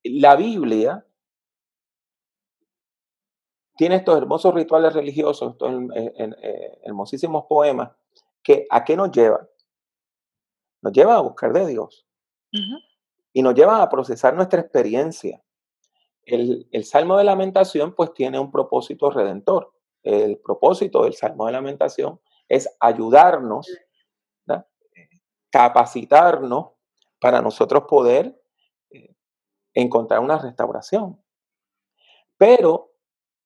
la Biblia tiene estos hermosos rituales religiosos, estos eh, hermosísimos poemas, que ¿a qué nos llevan? Nos llevan a buscar de Dios. Y nos llevan a procesar nuestra experiencia. El, el, Salmo de Lamentación pues tiene un propósito redentor. El propósito del Salmo de Lamentación es ayudarnos, capacitarnos para nosotros poder eh, encontrar una restauración. Pero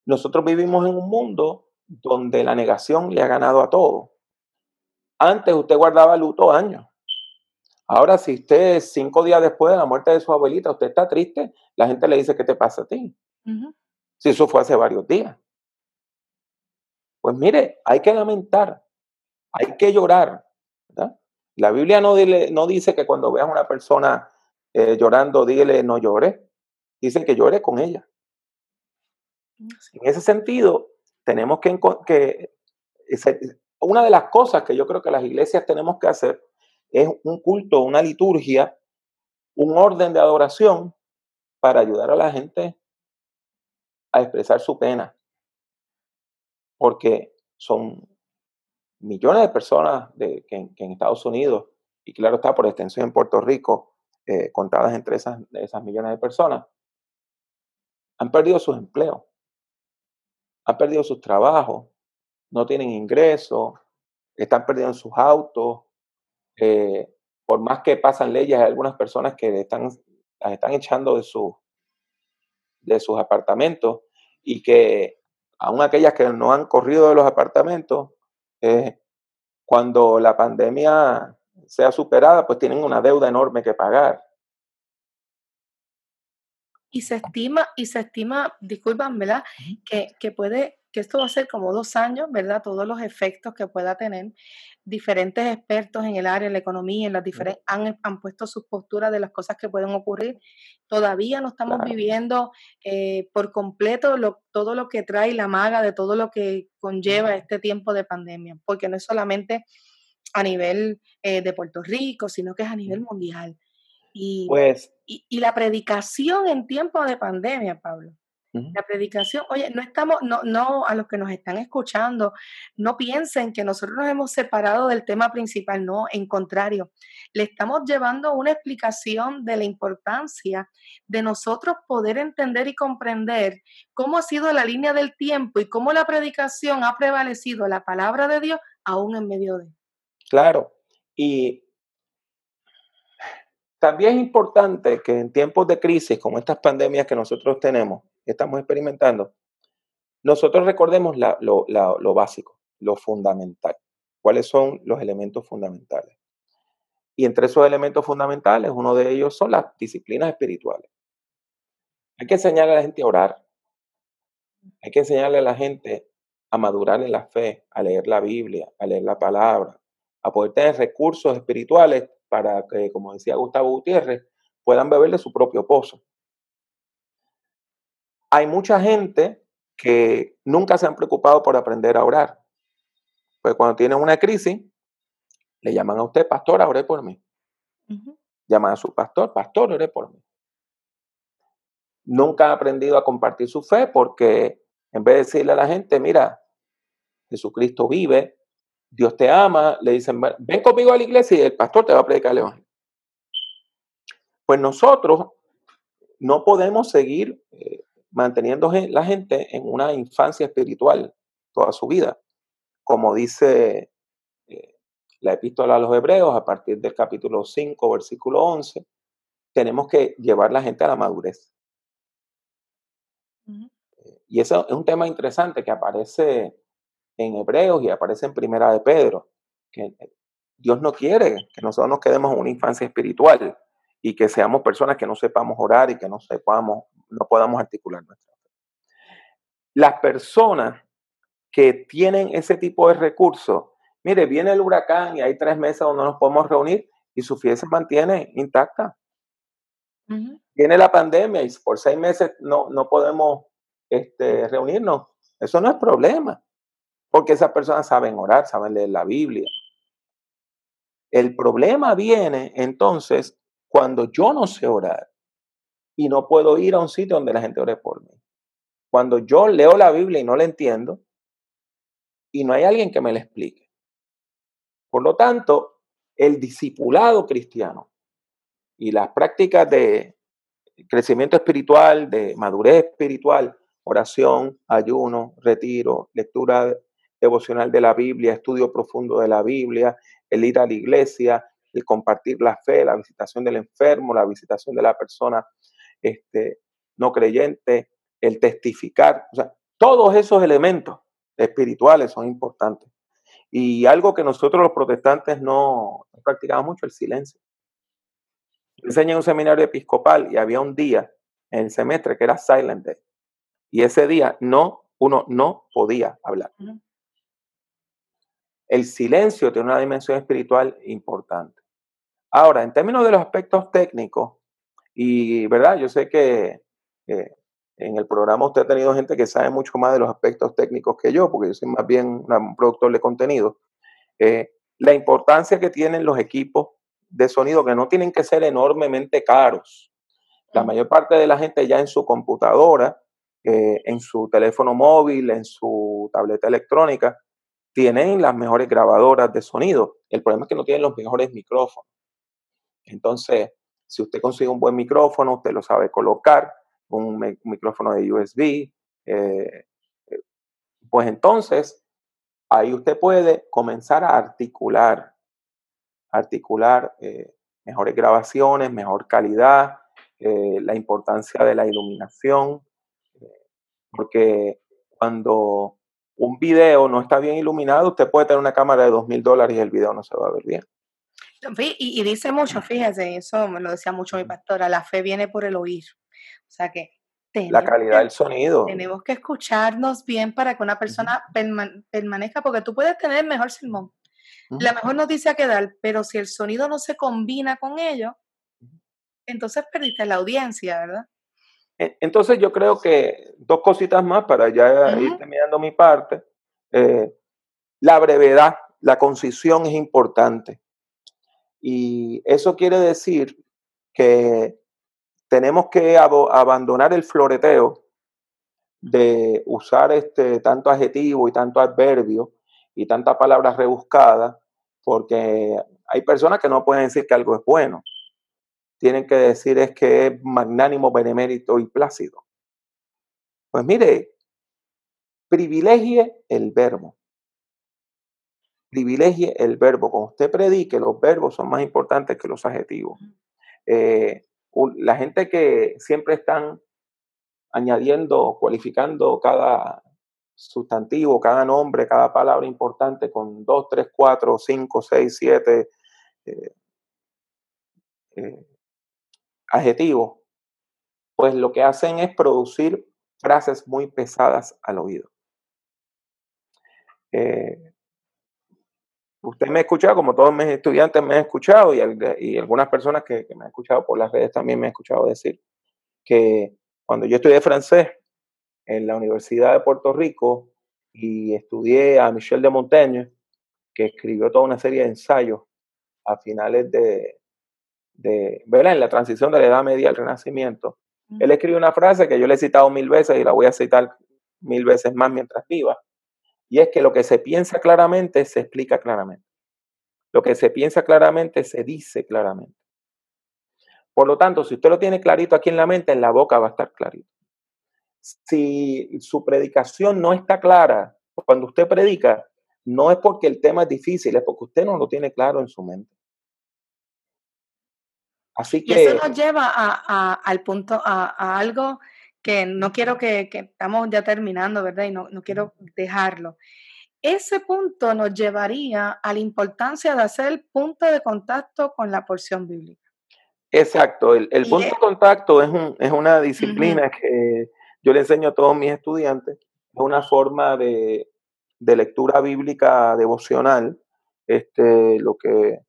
nosotros vivimos en un mundo donde la negación le ha ganado a todo. Antes usted guardaba luto años. Ahora, si usted cinco días después de la muerte de su abuelita, usted está triste, la gente le dice, ¿qué te pasa a ti? Si eso fue hace varios días. Pues mire, hay que lamentar, hay que llorar. La Biblia no, no, dice que cuando veas a una persona eh, llorando, dile no llore. Dice que llore con ella. En ese sentido, tenemos que, que una de las cosas que yo creo que las iglesias tenemos que hacer es un culto, una liturgia, un orden de adoración para ayudar a la gente a expresar su pena. Porque son millones de personas que, en Estados Unidos, y claro está por extensión en Puerto Rico, eh, contadas entre esas, millones de personas, han perdido sus empleos han perdido sus trabajos, no tienen ingresos, están perdiendo sus autos. Eh, por más que pasan leyes, hay algunas personas que están, las están echando de, de sus apartamentos y que aún aquellas que no han corrido de los apartamentos, eh, cuando la pandemia sea superada, pues tienen una deuda enorme que pagar. Y se estima, y se estima, disculpan, ¿verdad? Que, que puede, que esto va a ser como dos años, ¿verdad? Todos los efectos que pueda tener. Diferentes expertos en el área, en la economía, en las diferentes, han, han puesto sus posturas de las cosas que pueden ocurrir. Todavía no estamos viviendo eh, por completo lo, todo lo que trae la maga de todo lo que conlleva este tiempo de pandemia, porque no es solamente a nivel eh, de Puerto Rico, sino que es a nivel mundial. Y, pues, y, la predicación en tiempo de pandemia, Pablo. La predicación, oye, no estamos, no, no, a los que nos están escuchando, no piensen que nosotros nos hemos separado del tema principal, no, en contrario, le estamos llevando una explicación de la importancia de nosotros poder entender y comprender cómo ha sido la línea del tiempo y cómo la predicación ha prevalecido la palabra de Dios aún en medio de. Claro, y también es importante que en tiempos de crisis, como estas pandemias que nosotros tenemos, que estamos experimentando, nosotros recordemos lo, básico, lo fundamental. ¿Cuáles son los elementos fundamentales? Y entre esos elementos fundamentales, uno de ellos son las disciplinas espirituales. Hay que enseñarle a la gente a orar. Hay que enseñarle a la gente a madurar en la fe, a leer la Biblia, a leer la palabra, a poder tener recursos espirituales para que, como decía Gustavo Gutiérrez, puedan beber de su propio pozo. hay mucha gente que nunca se han preocupado por aprender a orar. Pues cuando tienen una crisis, le llaman a usted, pastor, ore por mí. Llaman a su pastor, pastor, ore por mí. Nunca ha aprendido a compartir su fe porque en vez de decirle a la gente, mira, Jesucristo vive, Dios te ama, le dicen, ven conmigo a la iglesia y el pastor te va a predicar el evangelio. Pues nosotros no podemos seguir eh, manteniendo la gente en una infancia espiritual toda su vida. Como dice eh, la epístola a los hebreos a partir del capítulo 5, versículo 11, tenemos que llevar la gente a la madurez. Y eso es un tema interesante que aparece en Hebreos y aparece en Primera de Pedro, que Dios no quiere que nosotros nos quedemos en una infancia espiritual y que seamos personas que no sepamos orar y que no sepamos, no podamos articular nuestra fe. Las personas que tienen ese tipo de recursos, mire, viene el huracán y hay tres meses donde nos podemos reunir y su fe se mantiene intacta. Viene la pandemia y por seis meses no, no podemos este, reunirnos. Eso no es problema, porque esas personas saben orar, saben leer la Biblia. El problema viene entonces cuando yo no sé orar y no puedo ir a un sitio donde la gente ore por mí. Cuando yo leo la Biblia y no la entiendo y no hay alguien que me la explique. Por lo tanto, el discipulado cristiano y las prácticas de crecimiento espiritual, de madurez espiritual, oración, ayuno, retiro, lectura devocional de la Biblia, estudio profundo de la Biblia, el ir a la iglesia, el compartir la fe, la visitación del enfermo, la visitación de la persona este, no creyente, el testificar. O sea, todos esos elementos espirituales son importantes. Y algo que nosotros los protestantes no, practicamos mucho, el silencio. enseñé en un seminario episcopal y había un día en el semestre que era Silent Day. Y ese día no, uno no podía hablar. El silencio tiene una dimensión espiritual importante. Ahora, en términos de los aspectos técnicos, y verdad, yo sé que en el programa usted ha tenido gente que sabe mucho más de los aspectos técnicos que yo, porque yo soy más bien un productor de contenido. Eh, la importancia que tienen los equipos de sonido, que no tienen que ser enormemente caros. La mayor parte de la gente ya en su computadora, eh, en su teléfono móvil, en su tableta electrónica, tienen las mejores grabadoras de sonido. El problema es que no tienen los mejores micrófonos. Entonces, si usted consigue un buen micrófono, usted lo sabe colocar, un, micrófono de USB, eh, eh, pues entonces ahí usted puede comenzar a articular, articular eh, mejores grabaciones, mejor calidad, la importancia de la iluminación, porque cuando un video no está bien iluminado, usted puede tener una cámara de dos mil dólares y el video no se va a ver bien. Y, dice mucho, fíjese, eso me lo decía mucho mi pastora, la fe viene por el oír. O sea que la calidad del sonido. Tenemos que escucharnos bien para que una persona permanezca, porque tú puedes tener el mejor sermón, la mejor noticia que dar, pero si el sonido no se combina con ello, entonces perdiste la audiencia, ¿verdad? Entonces yo creo que dos cositas más para ya ir terminando mi parte. Eh, la brevedad, la concisión es importante. Y eso quiere decir que tenemos que abandonar el floreteo de usar este tanto adjetivo y tanto adverbio y tantas palabras rebuscadas, porque hay personas que no pueden decir que algo es bueno tienen que decir es que es magnánimo, benemérito y plácido. Pues mire, privilegie el verbo. Privilegie el verbo. Cuando usted predique, los verbos son más importantes que los adjetivos. Eh, la gente que siempre están añadiendo, cualificando cada sustantivo, cada nombre, cada palabra importante con dos, tres, cuatro, cinco, seis, siete eh, eh, adjetivos, pues lo que hacen es producir frases muy pesadas al oído. Eh, usted me ha escuchado, como todos mis estudiantes me han escuchado y, y algunas personas que, me han escuchado por las redes también me han escuchado decir que cuando yo estudié francés, en la Universidad de Puerto Rico y estudié a Michel de Montaigne, que escribió toda una serie de ensayos a finales de, de ¿verdad? En la transición de la Edad Media al Renacimiento. Él escribió una frase que yo le he citado mil veces y la voy a citar mil veces más mientras viva, y es que lo que se piensa claramente se explica claramente. Lo que se piensa claramente se dice claramente. Por lo tanto, si usted lo tiene clarito aquí en la mente, en la boca va a estar clarito. Si su predicación no está clara, cuando usted predica, no es porque el tema es difícil, es porque usted no lo tiene claro en su mente. Así que... Y eso nos lleva a, al punto, a, algo que no quiero que, que, estamos ya terminando, ¿verdad? Y no, no quiero dejarlo. Ese punto nos llevaría a la importancia de hacer punto de contacto con la porción bíblica. Exacto, el, punto de contacto es, un, es una disciplina que yo le enseño a todos mis estudiantes, es una forma de, de lectura bíblica devocional, este, lo que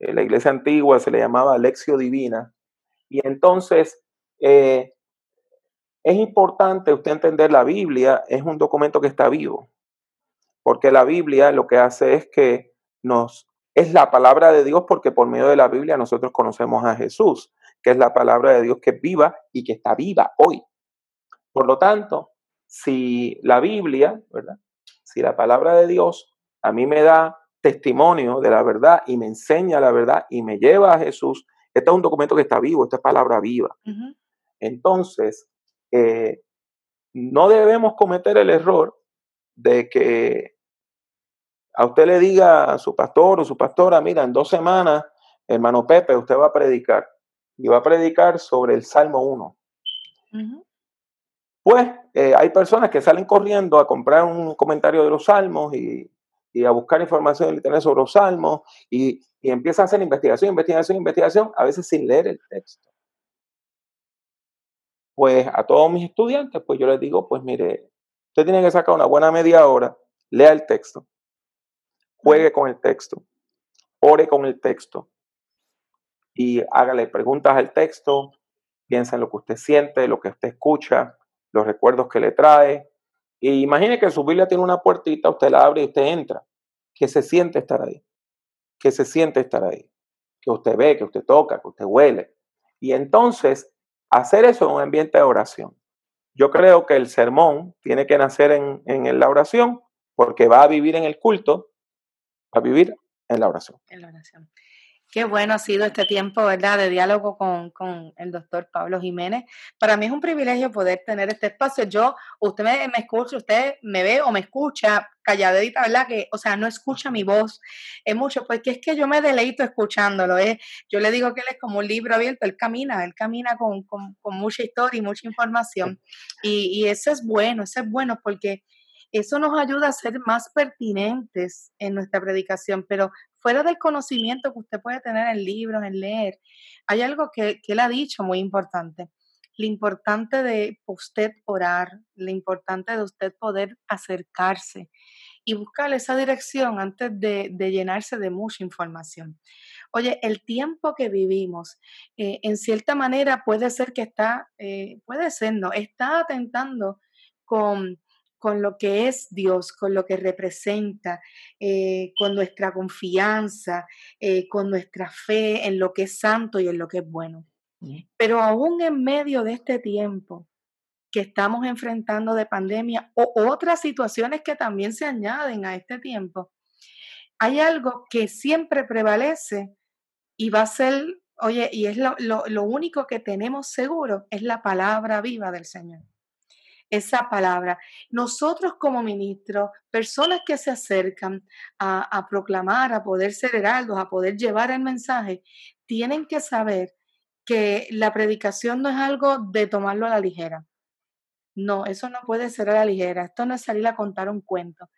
en la iglesia antigua se le llamaba lección divina. Y entonces, eh, es importante usted entender la Biblia, es un documento que está vivo, porque la Biblia lo que hace es que nos es la palabra de Dios porque por medio de la Biblia nosotros conocemos a Jesús, que es la palabra de Dios que es viva y que está viva hoy. Por lo tanto, si la Biblia, ¿verdad? Si la palabra de Dios a mí me da testimonio de la verdad y me enseña la verdad y me lleva a Jesús, este es un documento que está vivo, esta es palabra viva. Entonces, eh, no debemos cometer el error de que a usted le diga a su pastor o su pastora, mira, en dos semanas, hermano Pepe, usted va a predicar y va a predicar sobre el Salmo 1. Pues eh, hay personas que salen corriendo a comprar un comentario de los salmos y, a buscar información en internet sobre los salmos y, y empiezan a hacer investigación, investigación, investigación, a veces sin leer el texto. Pues a todos mis estudiantes, pues yo les digo, pues mire, usted tiene que sacar una buena media hora, lea el texto, juegue con el texto, ore con el texto y hágale preguntas al texto, piensa en lo que usted siente, lo que usted escucha, los recuerdos que le trae. Y imagine que su Biblia tiene una puertita, usted la abre y usted entra. Que se siente estar ahí. Que se siente estar ahí. Que usted ve, que usted toca, que usted huele. Y entonces, hacer eso en un ambiente de oración. Yo creo que el sermón tiene que nacer en, en la oración porque va a vivir en el culto, va a vivir en la oración. En la oración. Qué bueno ha sido este tiempo, ¿verdad?, de diálogo con, con, el doctor Pablo Jiménez. Para mí es un privilegio poder tener este espacio. Yo, usted me, me escucha, usted me ve o me escucha calladita, ¿verdad? Que, o sea, no escucha mi voz. Es mucho, porque es que yo me deleito escuchándolo. ¿eh? Yo le digo que él es como un libro abierto, él camina, él camina con, con, con mucha historia y mucha información. Y, y eso es bueno, eso es bueno porque eso nos ayuda a ser más pertinentes en nuestra predicación, pero fuera del conocimiento que usted puede tener en libros, en leer, hay algo que, él ha dicho muy importante. Lo importante de usted orar, lo importante de usted poder acercarse y buscar esa dirección antes de, llenarse de mucha información. Oye, el tiempo que vivimos, eh, en cierta manera puede ser que está, eh, puede ser, no, está atentando con con lo que es Dios, con lo que representa, eh, con nuestra confianza, eh, con nuestra fe en lo que es santo y en lo que es bueno. Pero aún en medio de este tiempo que estamos enfrentando de pandemia o otras situaciones que también se añaden a este tiempo, hay algo que siempre prevalece y va a ser, oye, y es lo, lo único que tenemos seguro, es la palabra viva del Señor esa palabra. Nosotros como ministros, personas que se acercan a, proclamar, a poder ser heraldos, a poder llevar el mensaje, tienen que saber que la predicación no es algo de tomarlo a la ligera. No, eso no puede ser a la ligera. Esto no es salir a contar un cuento.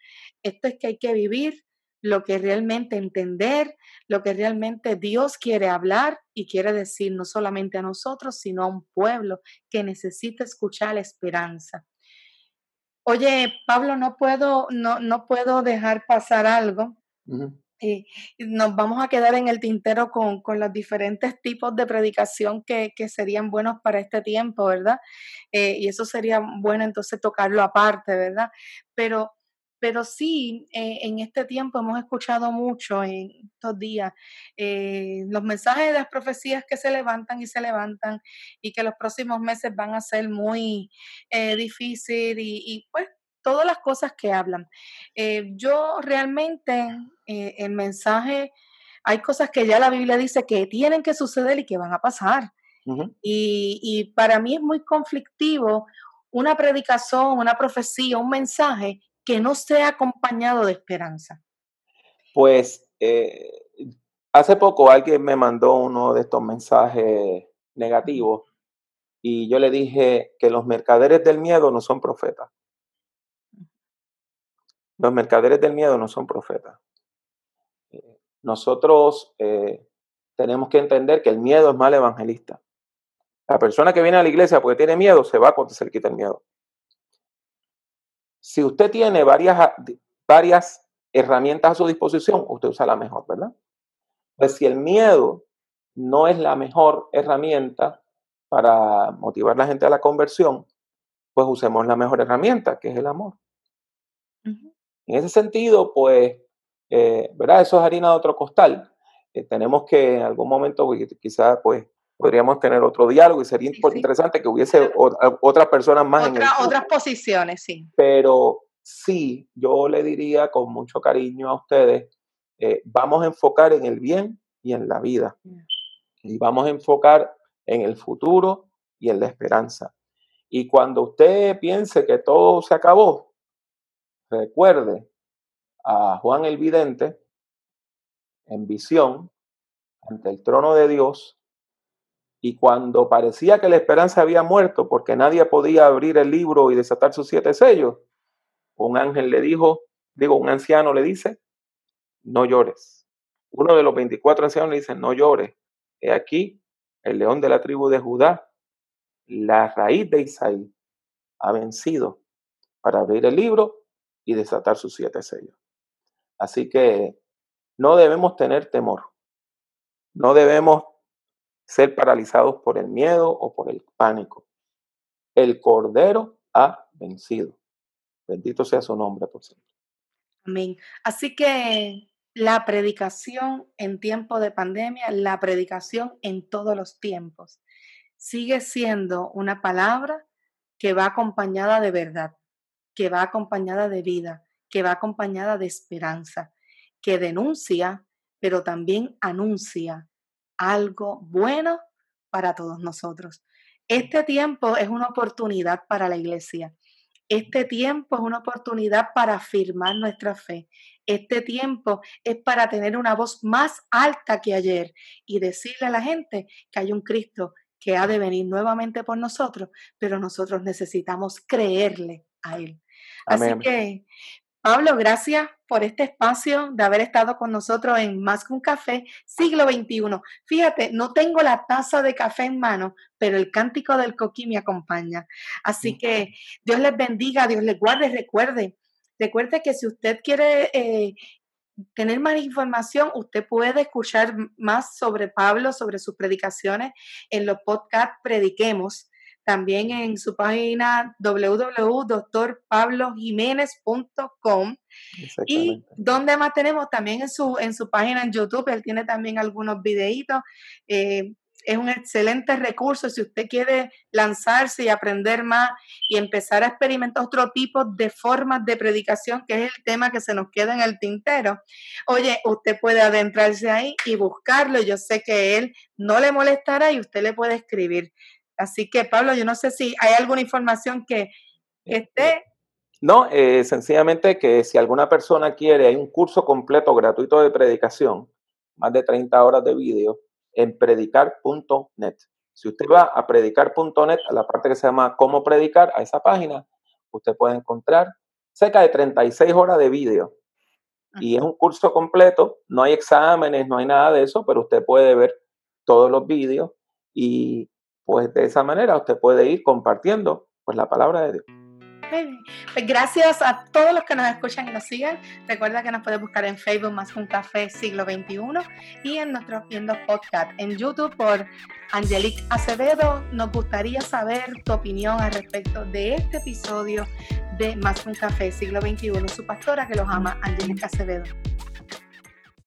Esto es que hay que vivir lo que realmente entender, lo que realmente Dios quiere hablar y quiere decir no solamente a nosotros, sino a un pueblo que necesita escuchar la esperanza. Oye, Pablo, no puedo, no, no puedo dejar pasar algo y nos vamos a quedar en el tintero con, los diferentes tipos de predicación que, serían buenos para este tiempo, ¿verdad? Eh, y eso sería bueno entonces tocarlo aparte, ¿verdad? Pero, pero sí, eh, en este tiempo hemos escuchado mucho en estos días eh, los mensajes de las profecías que se levantan y se levantan y que los próximos meses van a ser muy difíciles y, y pues todas las cosas que hablan. Eh, yo realmente, eh, el mensaje, hay cosas que ya la Biblia dice que tienen que suceder y que van a pasar. y, para mí es muy conflictivo una predicación, una profecía, un mensaje que no sea acompañado de esperanza. Pues eh, hace poco alguien me mandó uno de estos mensajes negativos y yo le dije que los mercaderes del miedo no son profetas. Los mercaderes del miedo no son profetas. Eh, nosotros eh, tenemos que entender que el miedo es mal evangelista. La persona que viene a la iglesia porque tiene miedo se va cuando se le quita el miedo. Si usted tiene varias, varias herramientas a su disposición, usted usa la mejor, ¿verdad? Pues si el miedo no es la mejor herramienta para motivar a la gente a la conversión, pues usemos la mejor herramienta, que es el amor. En ese sentido, pues, eh, ¿verdad? Eso es harina de otro costal. Eh, tenemos que en algún momento, quizás, pues, podríamos tener otro diálogo y sería interesante que hubiese otras personas más en Otras posiciones, sí. Pero sí, yo le diría con mucho cariño a ustedes, eh, vamos a enfocar en el bien y en la vida. Y vamos a enfocar en el futuro y en la esperanza. Y cuando usted piense que todo se acabó, recuerde a Juan el Vidente en visión ante el trono de Dios y cuando parecía que la esperanza había muerto porque nadie podía abrir el libro y desatar sus siete sellos, un ángel le dijo, digo, un anciano le dice, no llores. Uno de los 24 ancianos le dice, no llores. He aquí el león de la tribu de Judá, la raíz de Isaí, ha vencido para abrir el libro y desatar sus siete sellos. Así que no debemos tener temor. No debemos ser paralizados por el miedo o por el pánico. El Cordero ha vencido. Bendito sea su nombre por siempre. Amén. Así que la predicación en tiempo de pandemia, la predicación en todos los tiempos, sigue siendo una palabra que va acompañada de verdad que va acompañada de vida, que va acompañada de esperanza, que denuncia, pero también anuncia algo bueno para todos nosotros. Este tiempo es una oportunidad para la iglesia. Este tiempo es una oportunidad para afirmar nuestra fe. Este tiempo es para tener una voz más alta que ayer y decirle a la gente que hay un Cristo que ha de venir nuevamente por nosotros, pero nosotros necesitamos creerle a Él. Así que, Pablo, gracias por este espacio de haber estado con nosotros en Más que un café, siglo XXI. Fíjate, no tengo la taza de café en mano, pero el cántico del coquí me acompaña. Así que Dios les bendiga, Dios les guarde, recuerde. Recuerde que si usted quiere eh, tener más información, usted puede escuchar más sobre Pablo, sobre sus predicaciones en los podcasts Prediquemos también en su página www.doctorpablojiménez.com y donde más tenemos también en su, en su página en YouTube, él tiene también algunos videitos. Eh, es un excelente recurso si usted quiere lanzarse y aprender más y empezar a experimentar otro tipo de formas de predicación, que es el tema que se nos queda en el tintero. Oye, usted puede adentrarse ahí y buscarlo. Yo sé que él no le molestará y usted le puede escribir. Así que, Pablo, yo no sé si hay alguna información que esté. No, eh, sencillamente que si alguna persona quiere, hay un curso completo gratuito de predicación, más de 30 horas de vídeo, en predicar.net. Si usted va a predicar.net, a la parte que se llama Cómo predicar, a esa página, usted puede encontrar cerca de 36 horas de vídeo. Y es un curso completo, no hay exámenes, no hay nada de eso, pero usted puede ver todos los vídeos y pues de esa manera usted puede ir compartiendo pues la palabra de Dios. Pues gracias a todos los que nos escuchan y nos siguen. Recuerda que nos puedes buscar en Facebook más un café siglo XXI y en nuestros viendo podcast en YouTube por Angelique Acevedo. Nos gustaría saber tu opinión al respecto de este episodio de Más un café siglo XXI. Su pastora que los ama, Angelique Acevedo.